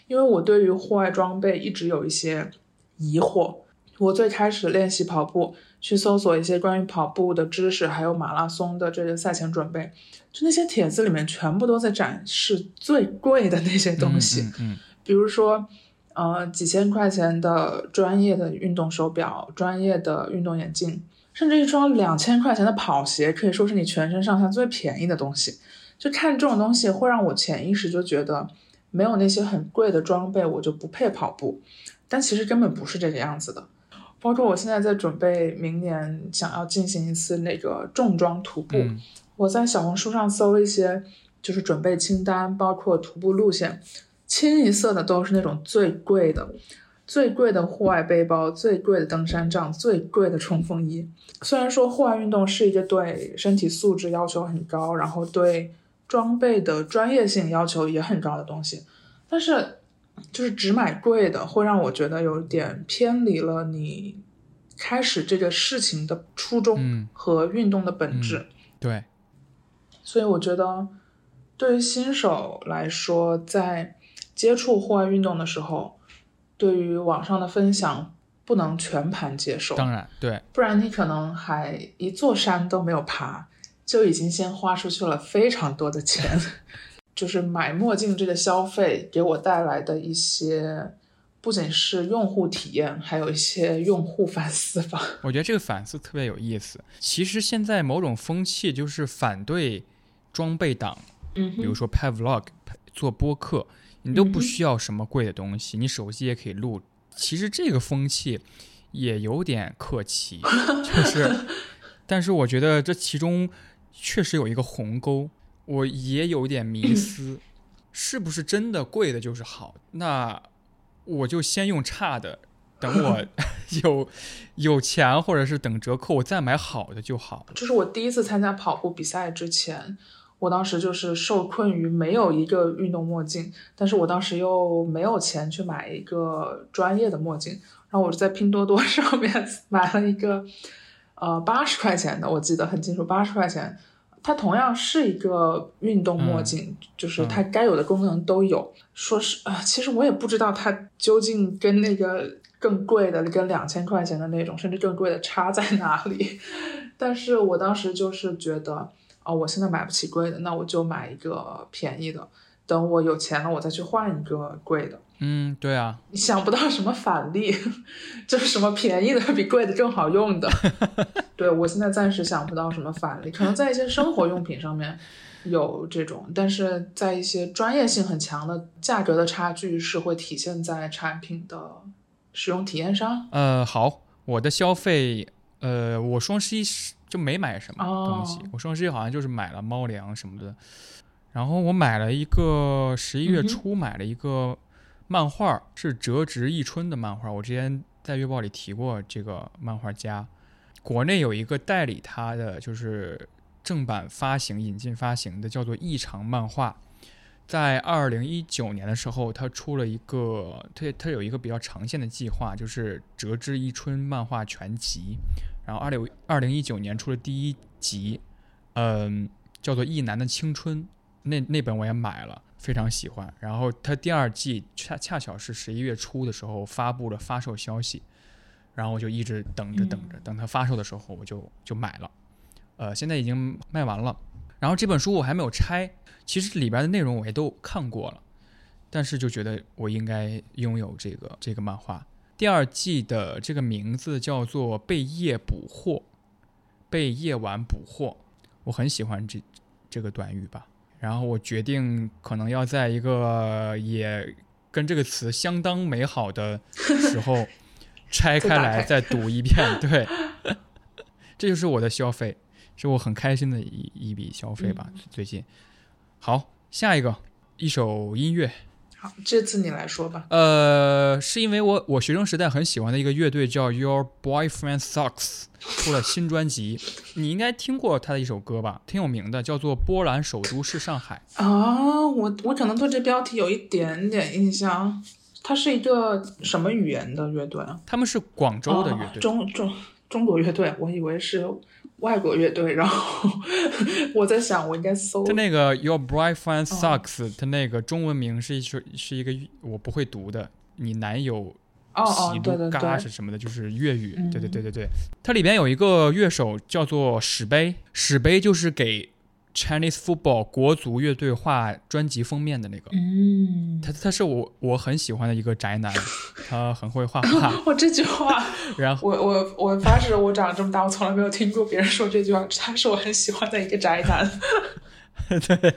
因为我对于户外装备一直有一些疑惑。我最开始练习跑步，去搜索一些关于跑步的知识，还有马拉松的这个赛前准备。就那些帖子里面全部都在展示最贵的那些东西，嗯，比如说，呃，几千块钱的专业的运动手表、专业的运动眼镜，甚至一双两千块钱的跑鞋，可以说是你全身上下最便宜的东西。就看这种东西，会让我潜意识就觉得没有那些很贵的装备，我就不配跑步。但其实根本不是这个样子的。包括我现在在准备明年想要进行一次那个重装徒步，我在小红书上搜一些就是准备清单，包括徒步路线，清一色的都是那种最贵的。最贵的户外背包，最贵的登山杖，最贵的冲锋衣。虽然说户外运动是一个对身体素质要求很高，然后对装备的专业性要求也很高的东西，但是就是只买贵的，会让我觉得有点偏离了你开始这个事情的初衷和运动的本质。对，所以我觉得对于新手来说，在接触户外运动的时候。对于网上的分享，不能全盘接受。当然，对，不然你可能还一座山都没有爬，就已经先花出去了非常多的钱。就是买墨镜这个消费给我带来的一些，不仅是用户体验，还有一些用户 <laughs> 反思吧。我觉得这个反思特别有意思。其实现在某种风气就是反对装备党，嗯，比如说拍 vlog、做播客。你都不需要什么贵的东西，你手机也可以录。其实这个风气也有点客气，就是，<laughs> 但是我觉得这其中确实有一个鸿沟，我也有点迷思，是不是真的贵的就是好？那我就先用差的，等我 <laughs> 有有钱或者是等折扣，我再买好的就好。就是我第一次参加跑步比赛之前。我当时就是受困于没有一个运动墨镜，但是我当时又没有钱去买一个专业的墨镜，然后我就在拼多多 <laughs> 上面买了一个，呃，八十块钱的，我记得很清楚，八十块钱，它同样是一个运动墨镜，就是它该有的功能都有。说是啊，其实我也不知道它究竟跟那个更贵的、跟两千块钱的那种甚至更贵的差在哪里，但是我当时就是觉得。哦，我现在买不起贵的，那我就买一个便宜的。等我有钱了，我再去换一个贵的。嗯，对啊。你想不到什么返利，<laughs> 就是什么便宜的比贵的更好用的。<laughs> 对我现在暂时想不到什么返利，可能在一些生活用品上面有这种，但是在一些专业性很强的价格的差距是会体现在产品的使用体验上。呃，好，我的消费，呃，我双十一是。就没买什么东西，我双十一好像就是买了猫粮什么的，然后我买了一个十一月初买了一个漫画，是折直一春的漫画，我之前在月报里提过这个漫画家，国内有一个代理他的就是正版发行引进发行的叫做异常漫画，在二零一九年的时候，他出了一个，他他有一个比较长线的计划，就是折枝一春漫画全集。然后二零二零一九年出了第一集，嗯，叫做《一男的青春》，那那本我也买了，非常喜欢。然后它第二季恰恰巧是十一月初的时候发布了发售消息，然后我就一直等着等着，等它发售的时候我就就买了，呃，现在已经卖完了。然后这本书我还没有拆，其实里边的内容我也都看过了，但是就觉得我应该拥有这个这个漫画。第二季的这个名字叫做“被夜捕获”，被夜晚捕获。我很喜欢这这个短语吧。然后我决定可能要在一个也跟这个词相当美好的时候 <laughs> 拆开来再读一遍。<laughs> 对，<laughs> 这就是我的消费，是我很开心的一一笔消费吧。最近，好，下一个一首音乐。这次你来说吧。呃，是因为我我学生时代很喜欢的一个乐队叫 Your Boyfriend Sucks，出了新专辑，你应该听过他的一首歌吧，挺有名的，叫做《波兰首都是上海》。啊，我我可能对这标题有一点点印象。它是一个什么语言的乐队啊？他们是广州的乐队，中中中国乐队，我以为是。外国乐队，然后 <laughs> 我在想，我应该搜。他那个 Your Boyfriend Sucks，他那个中文名是一是是一个我不会读的，你男友喜怒嘎是什么的，就是粤语，对对对对对，它里边有一个乐手叫做史碑，史碑就是给。Chinese football 国足乐队画专辑封面的那个，嗯，他他是我我很喜欢的一个宅男，他很会画画。<laughs> 我这句话，然后我我我发誓，我长这么大，我从来没有听过别人说这句话。他是我很喜欢的一个宅男。<laughs> 对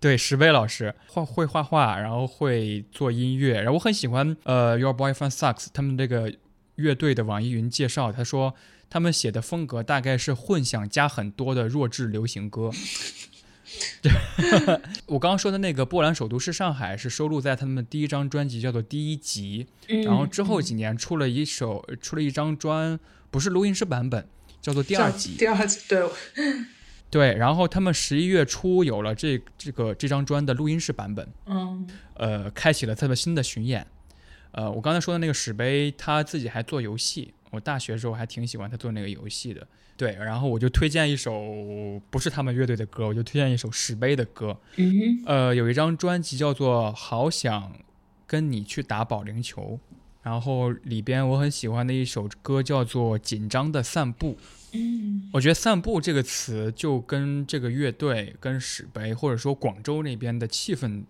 对，石碑老师画会画画，然后会做音乐，然后我很喜欢呃，Your Boyfriend Sucks 他们这个乐队的网易云介绍，他说他们写的风格大概是混响加很多的弱智流行歌。<laughs> 我刚刚说的那个波兰首都是上海，是收录在他们的第一张专辑，叫做《第一集》。然后之后几年出了一首，出了一张专，不是录音室版本，叫做《第二集》。第二集，对。对，然后他们十一月初有了这这个这张专的录音室版本。嗯。呃，开启了他们新的巡演。呃，我刚才说的那个史碑，他自己还做游戏。我大学时候还挺喜欢他做那个游戏的。对，然后我就推荐一首不是他们乐队的歌，我就推荐一首石碑的歌。嗯呃，有一张专辑叫做《好想跟你去打保龄球》，然后里边我很喜欢的一首歌叫做《紧张的散步》。嗯，我觉得“散步”这个词就跟这个乐队、跟石碑，或者说广州那边的气氛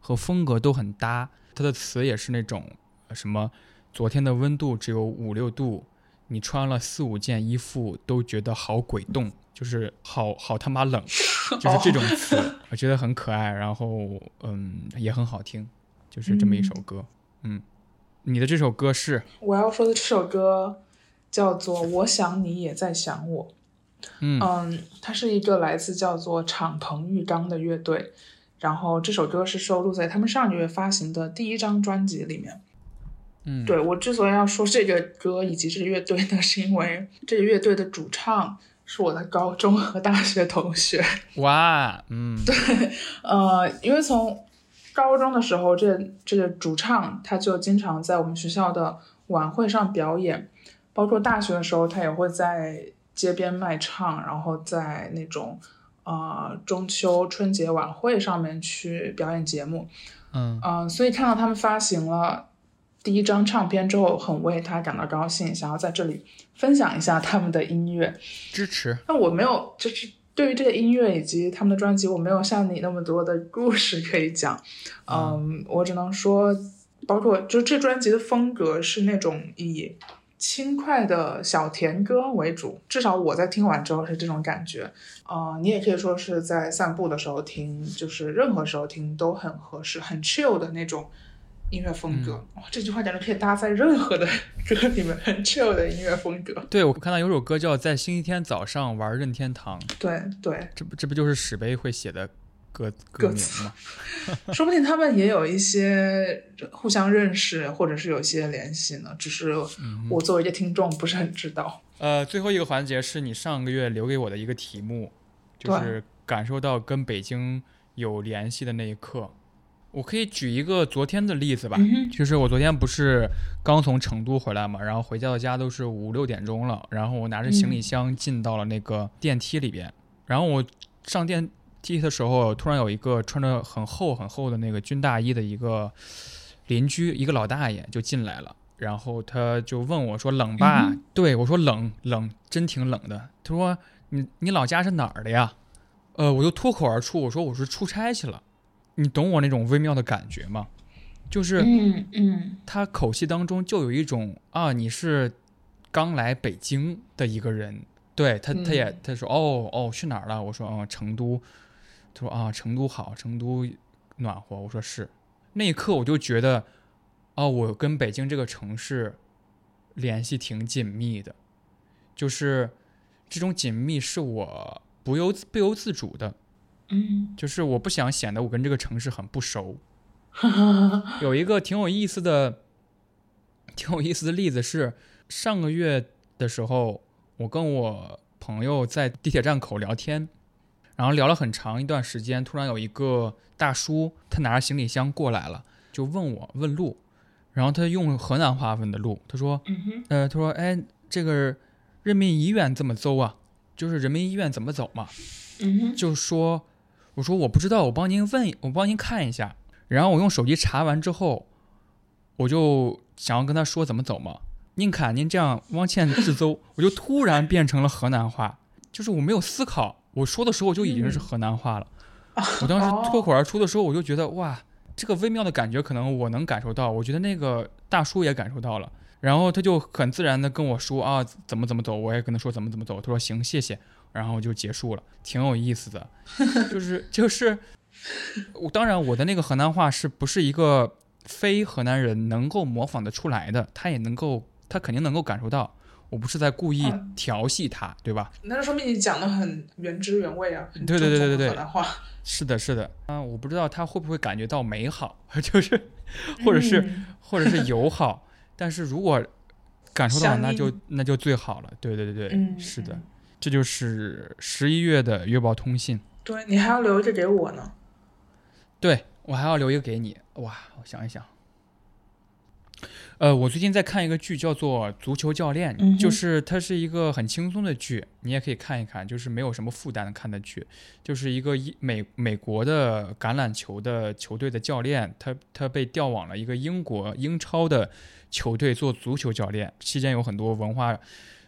和风格都很搭。它的词也是那种什么，昨天的温度只有五六度。你穿了四五件衣服都觉得好鬼冻，就是好好他妈冷，<laughs> 就是这种词，我觉得很可爱，然后嗯也很好听，就是这么一首歌。嗯，你的这首歌是？我要说的这首歌叫做《我想你也在想我》。嗯嗯，它是一个来自叫做敞篷浴缸的乐队，然后这首歌是收录在他们上个月发行的第一张专辑里面。嗯，对我之所以要说这个歌以及这个乐队呢，<laughs> 是因为这个乐队的主唱是我的高中和大学同学。<laughs> 哇，嗯，对，呃，因为从高中的时候，这这个主唱他就经常在我们学校的晚会上表演，包括大学的时候，他也会在街边卖唱，然后在那种呃中秋春节晚会上面去表演节目。嗯嗯，所以看到他们发行了。第一张唱片之后，很为他感到高兴，想要在这里分享一下他们的音乐，支持。那我没有，就是对于这个音乐以及他们的专辑，我没有像你那么多的故事可以讲。嗯，我只能说，包括就这专辑的风格是那种以轻快的小甜歌为主，至少我在听完之后是这种感觉。啊，你也可以说是在散步的时候听，就是任何时候听都很合适，很 chill 的那种。音乐风格，哇，这句话简直可以搭在任何的歌里面，很 chill 的音乐风格。对，我看到有首歌叫《在星期天早上玩任天堂》。<laughs> 对对，这不这不就是史碑会写的歌歌名吗？<laughs> 说不定他们也有一些互相认识，或者是有一些联系呢。只是我作为一个听众，不是很知道。呃，最后一个环节是你上个月留给我的一个题目，就是感受到跟北京有联系的那一刻。我可以举一个昨天的例子吧，就是我昨天不是刚从成都回来嘛，然后回到家都是五六点钟了，然后我拿着行李箱进到了那个电梯里边，然后我上电梯的时候，突然有一个穿着很厚很厚的那个军大衣的一个邻居，一个老大爷就进来了，然后他就问我说：“冷吧？”对我说：“冷冷，真挺冷的。”他说：“你你老家是哪儿的呀？”呃，我就脱口而出我说：“我是出差去了。”你懂我那种微妙的感觉吗？就是，嗯嗯，他口气当中就有一种啊，你是刚来北京的一个人，对他，他也他说哦哦去哪儿了？我说嗯成都，他说啊成都好，成都暖和。我说是，那一刻我就觉得，哦，我跟北京这个城市联系挺紧密的，就是这种紧密是我不由不由自主的。嗯，就是我不想显得我跟这个城市很不熟。<laughs> 有一个挺有意思的、挺有意思的例子是，上个月的时候，我跟我朋友在地铁站口聊天，然后聊了很长一段时间。突然有一个大叔，他拿着行李箱过来了，就问我问路，然后他用河南话问的路，他说：“呃，他说，哎，这个人民医院怎么走啊？就是人民医院怎么走嘛？”嗯就说。我说我不知道，我帮您问，我帮您看一下。然后我用手机查完之后，我就想要跟他说怎么走嘛。您看您这样汪倩直邹，我就突然变成了河南话，就是我没有思考，我说的时候我就已经是河南话了。<laughs> 我当时脱口而出的时候，我就觉得哇，这个微妙的感觉可能我能感受到，我觉得那个大叔也感受到了。然后他就很自然的跟我说啊怎么怎么走，我也跟他说怎么怎么走。他说行，谢谢。然后就结束了，挺有意思的。<laughs> 就是就是，我当然我的那个河南话是不是一个非河南人能够模仿得出来的？他也能够，他肯定能够感受到，我不是在故意嗯调戏他，对吧？那就说明你讲的很原汁原味啊，对对对对对河南话，<laughs> 是的，是的，啊，我不知道他会不会感觉到美好，<laughs> 就是，或者是、嗯或者是友好，但是如果感受到，相那就那就最好了。对对对对，嗯是的嗯，这就是十一月的月报通信。对你还要留着给我呢。对我还要留一个给你，哇，我想一想。呃，我最近在看一个剧，叫做《足球教练》，嗯就是它是一个很轻松的剧，你也可以看一看，就是没有什么负担的看的剧，就是一个一美美国的橄榄球的球队的教练，他他被调往了一个英国英超的球队做足球教练，期间有很多文化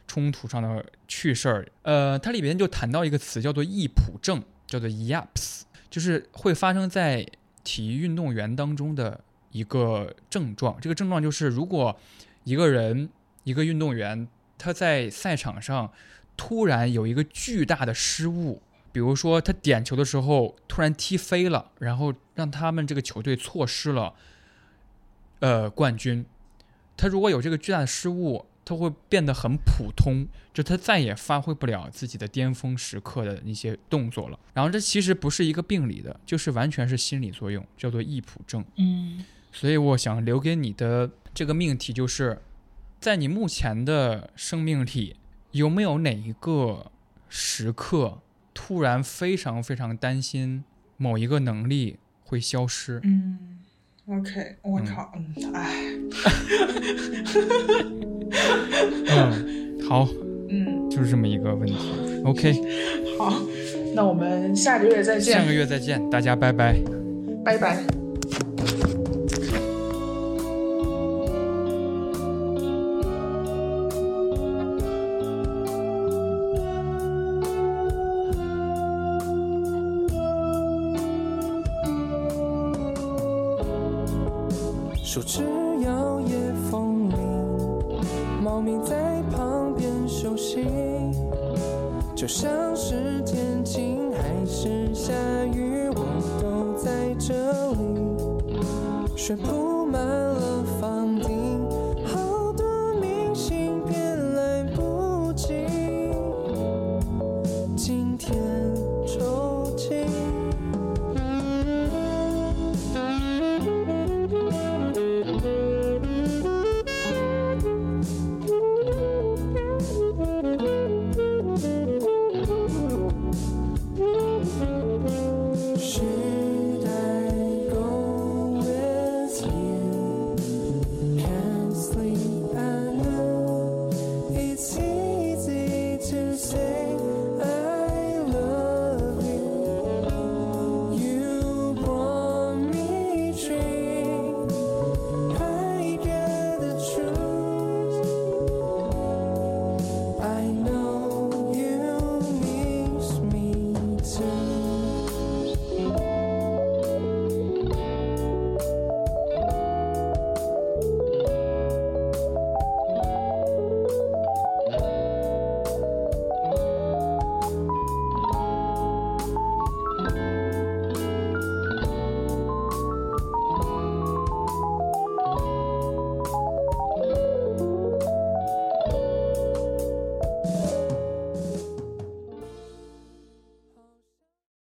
冲突上的趣事儿。呃，它里边就谈到一个词叫做易普症，叫做 YAPS，就是会发生在体育运动员当中的一个症状。这个症状就是，如果一个人一个运动员他在赛场上突然有一个巨大的失误，比如说他点球的时候突然踢飞了，然后让他们这个球队错失了呃冠军。他如果有这个巨大的失误，他会变得很普通，就他再也发挥不了自己的巅峰时刻的那些动作了。然后这其实不是一个病理的，就是完全是心理作用，叫做易普症。嗯所以我想留给你的这个命题就是，在你目前的生命里，有没有哪一个时刻突然非常非常担心某一个能力会消失？嗯，OK，我嗯靠，嗯，哎，<laughs> <laughs> 嗯，好，嗯，就是这么一个问题。OK，<laughs> 好，那我们下个月再见，下个月再见，大家拜拜。拜拜。树枝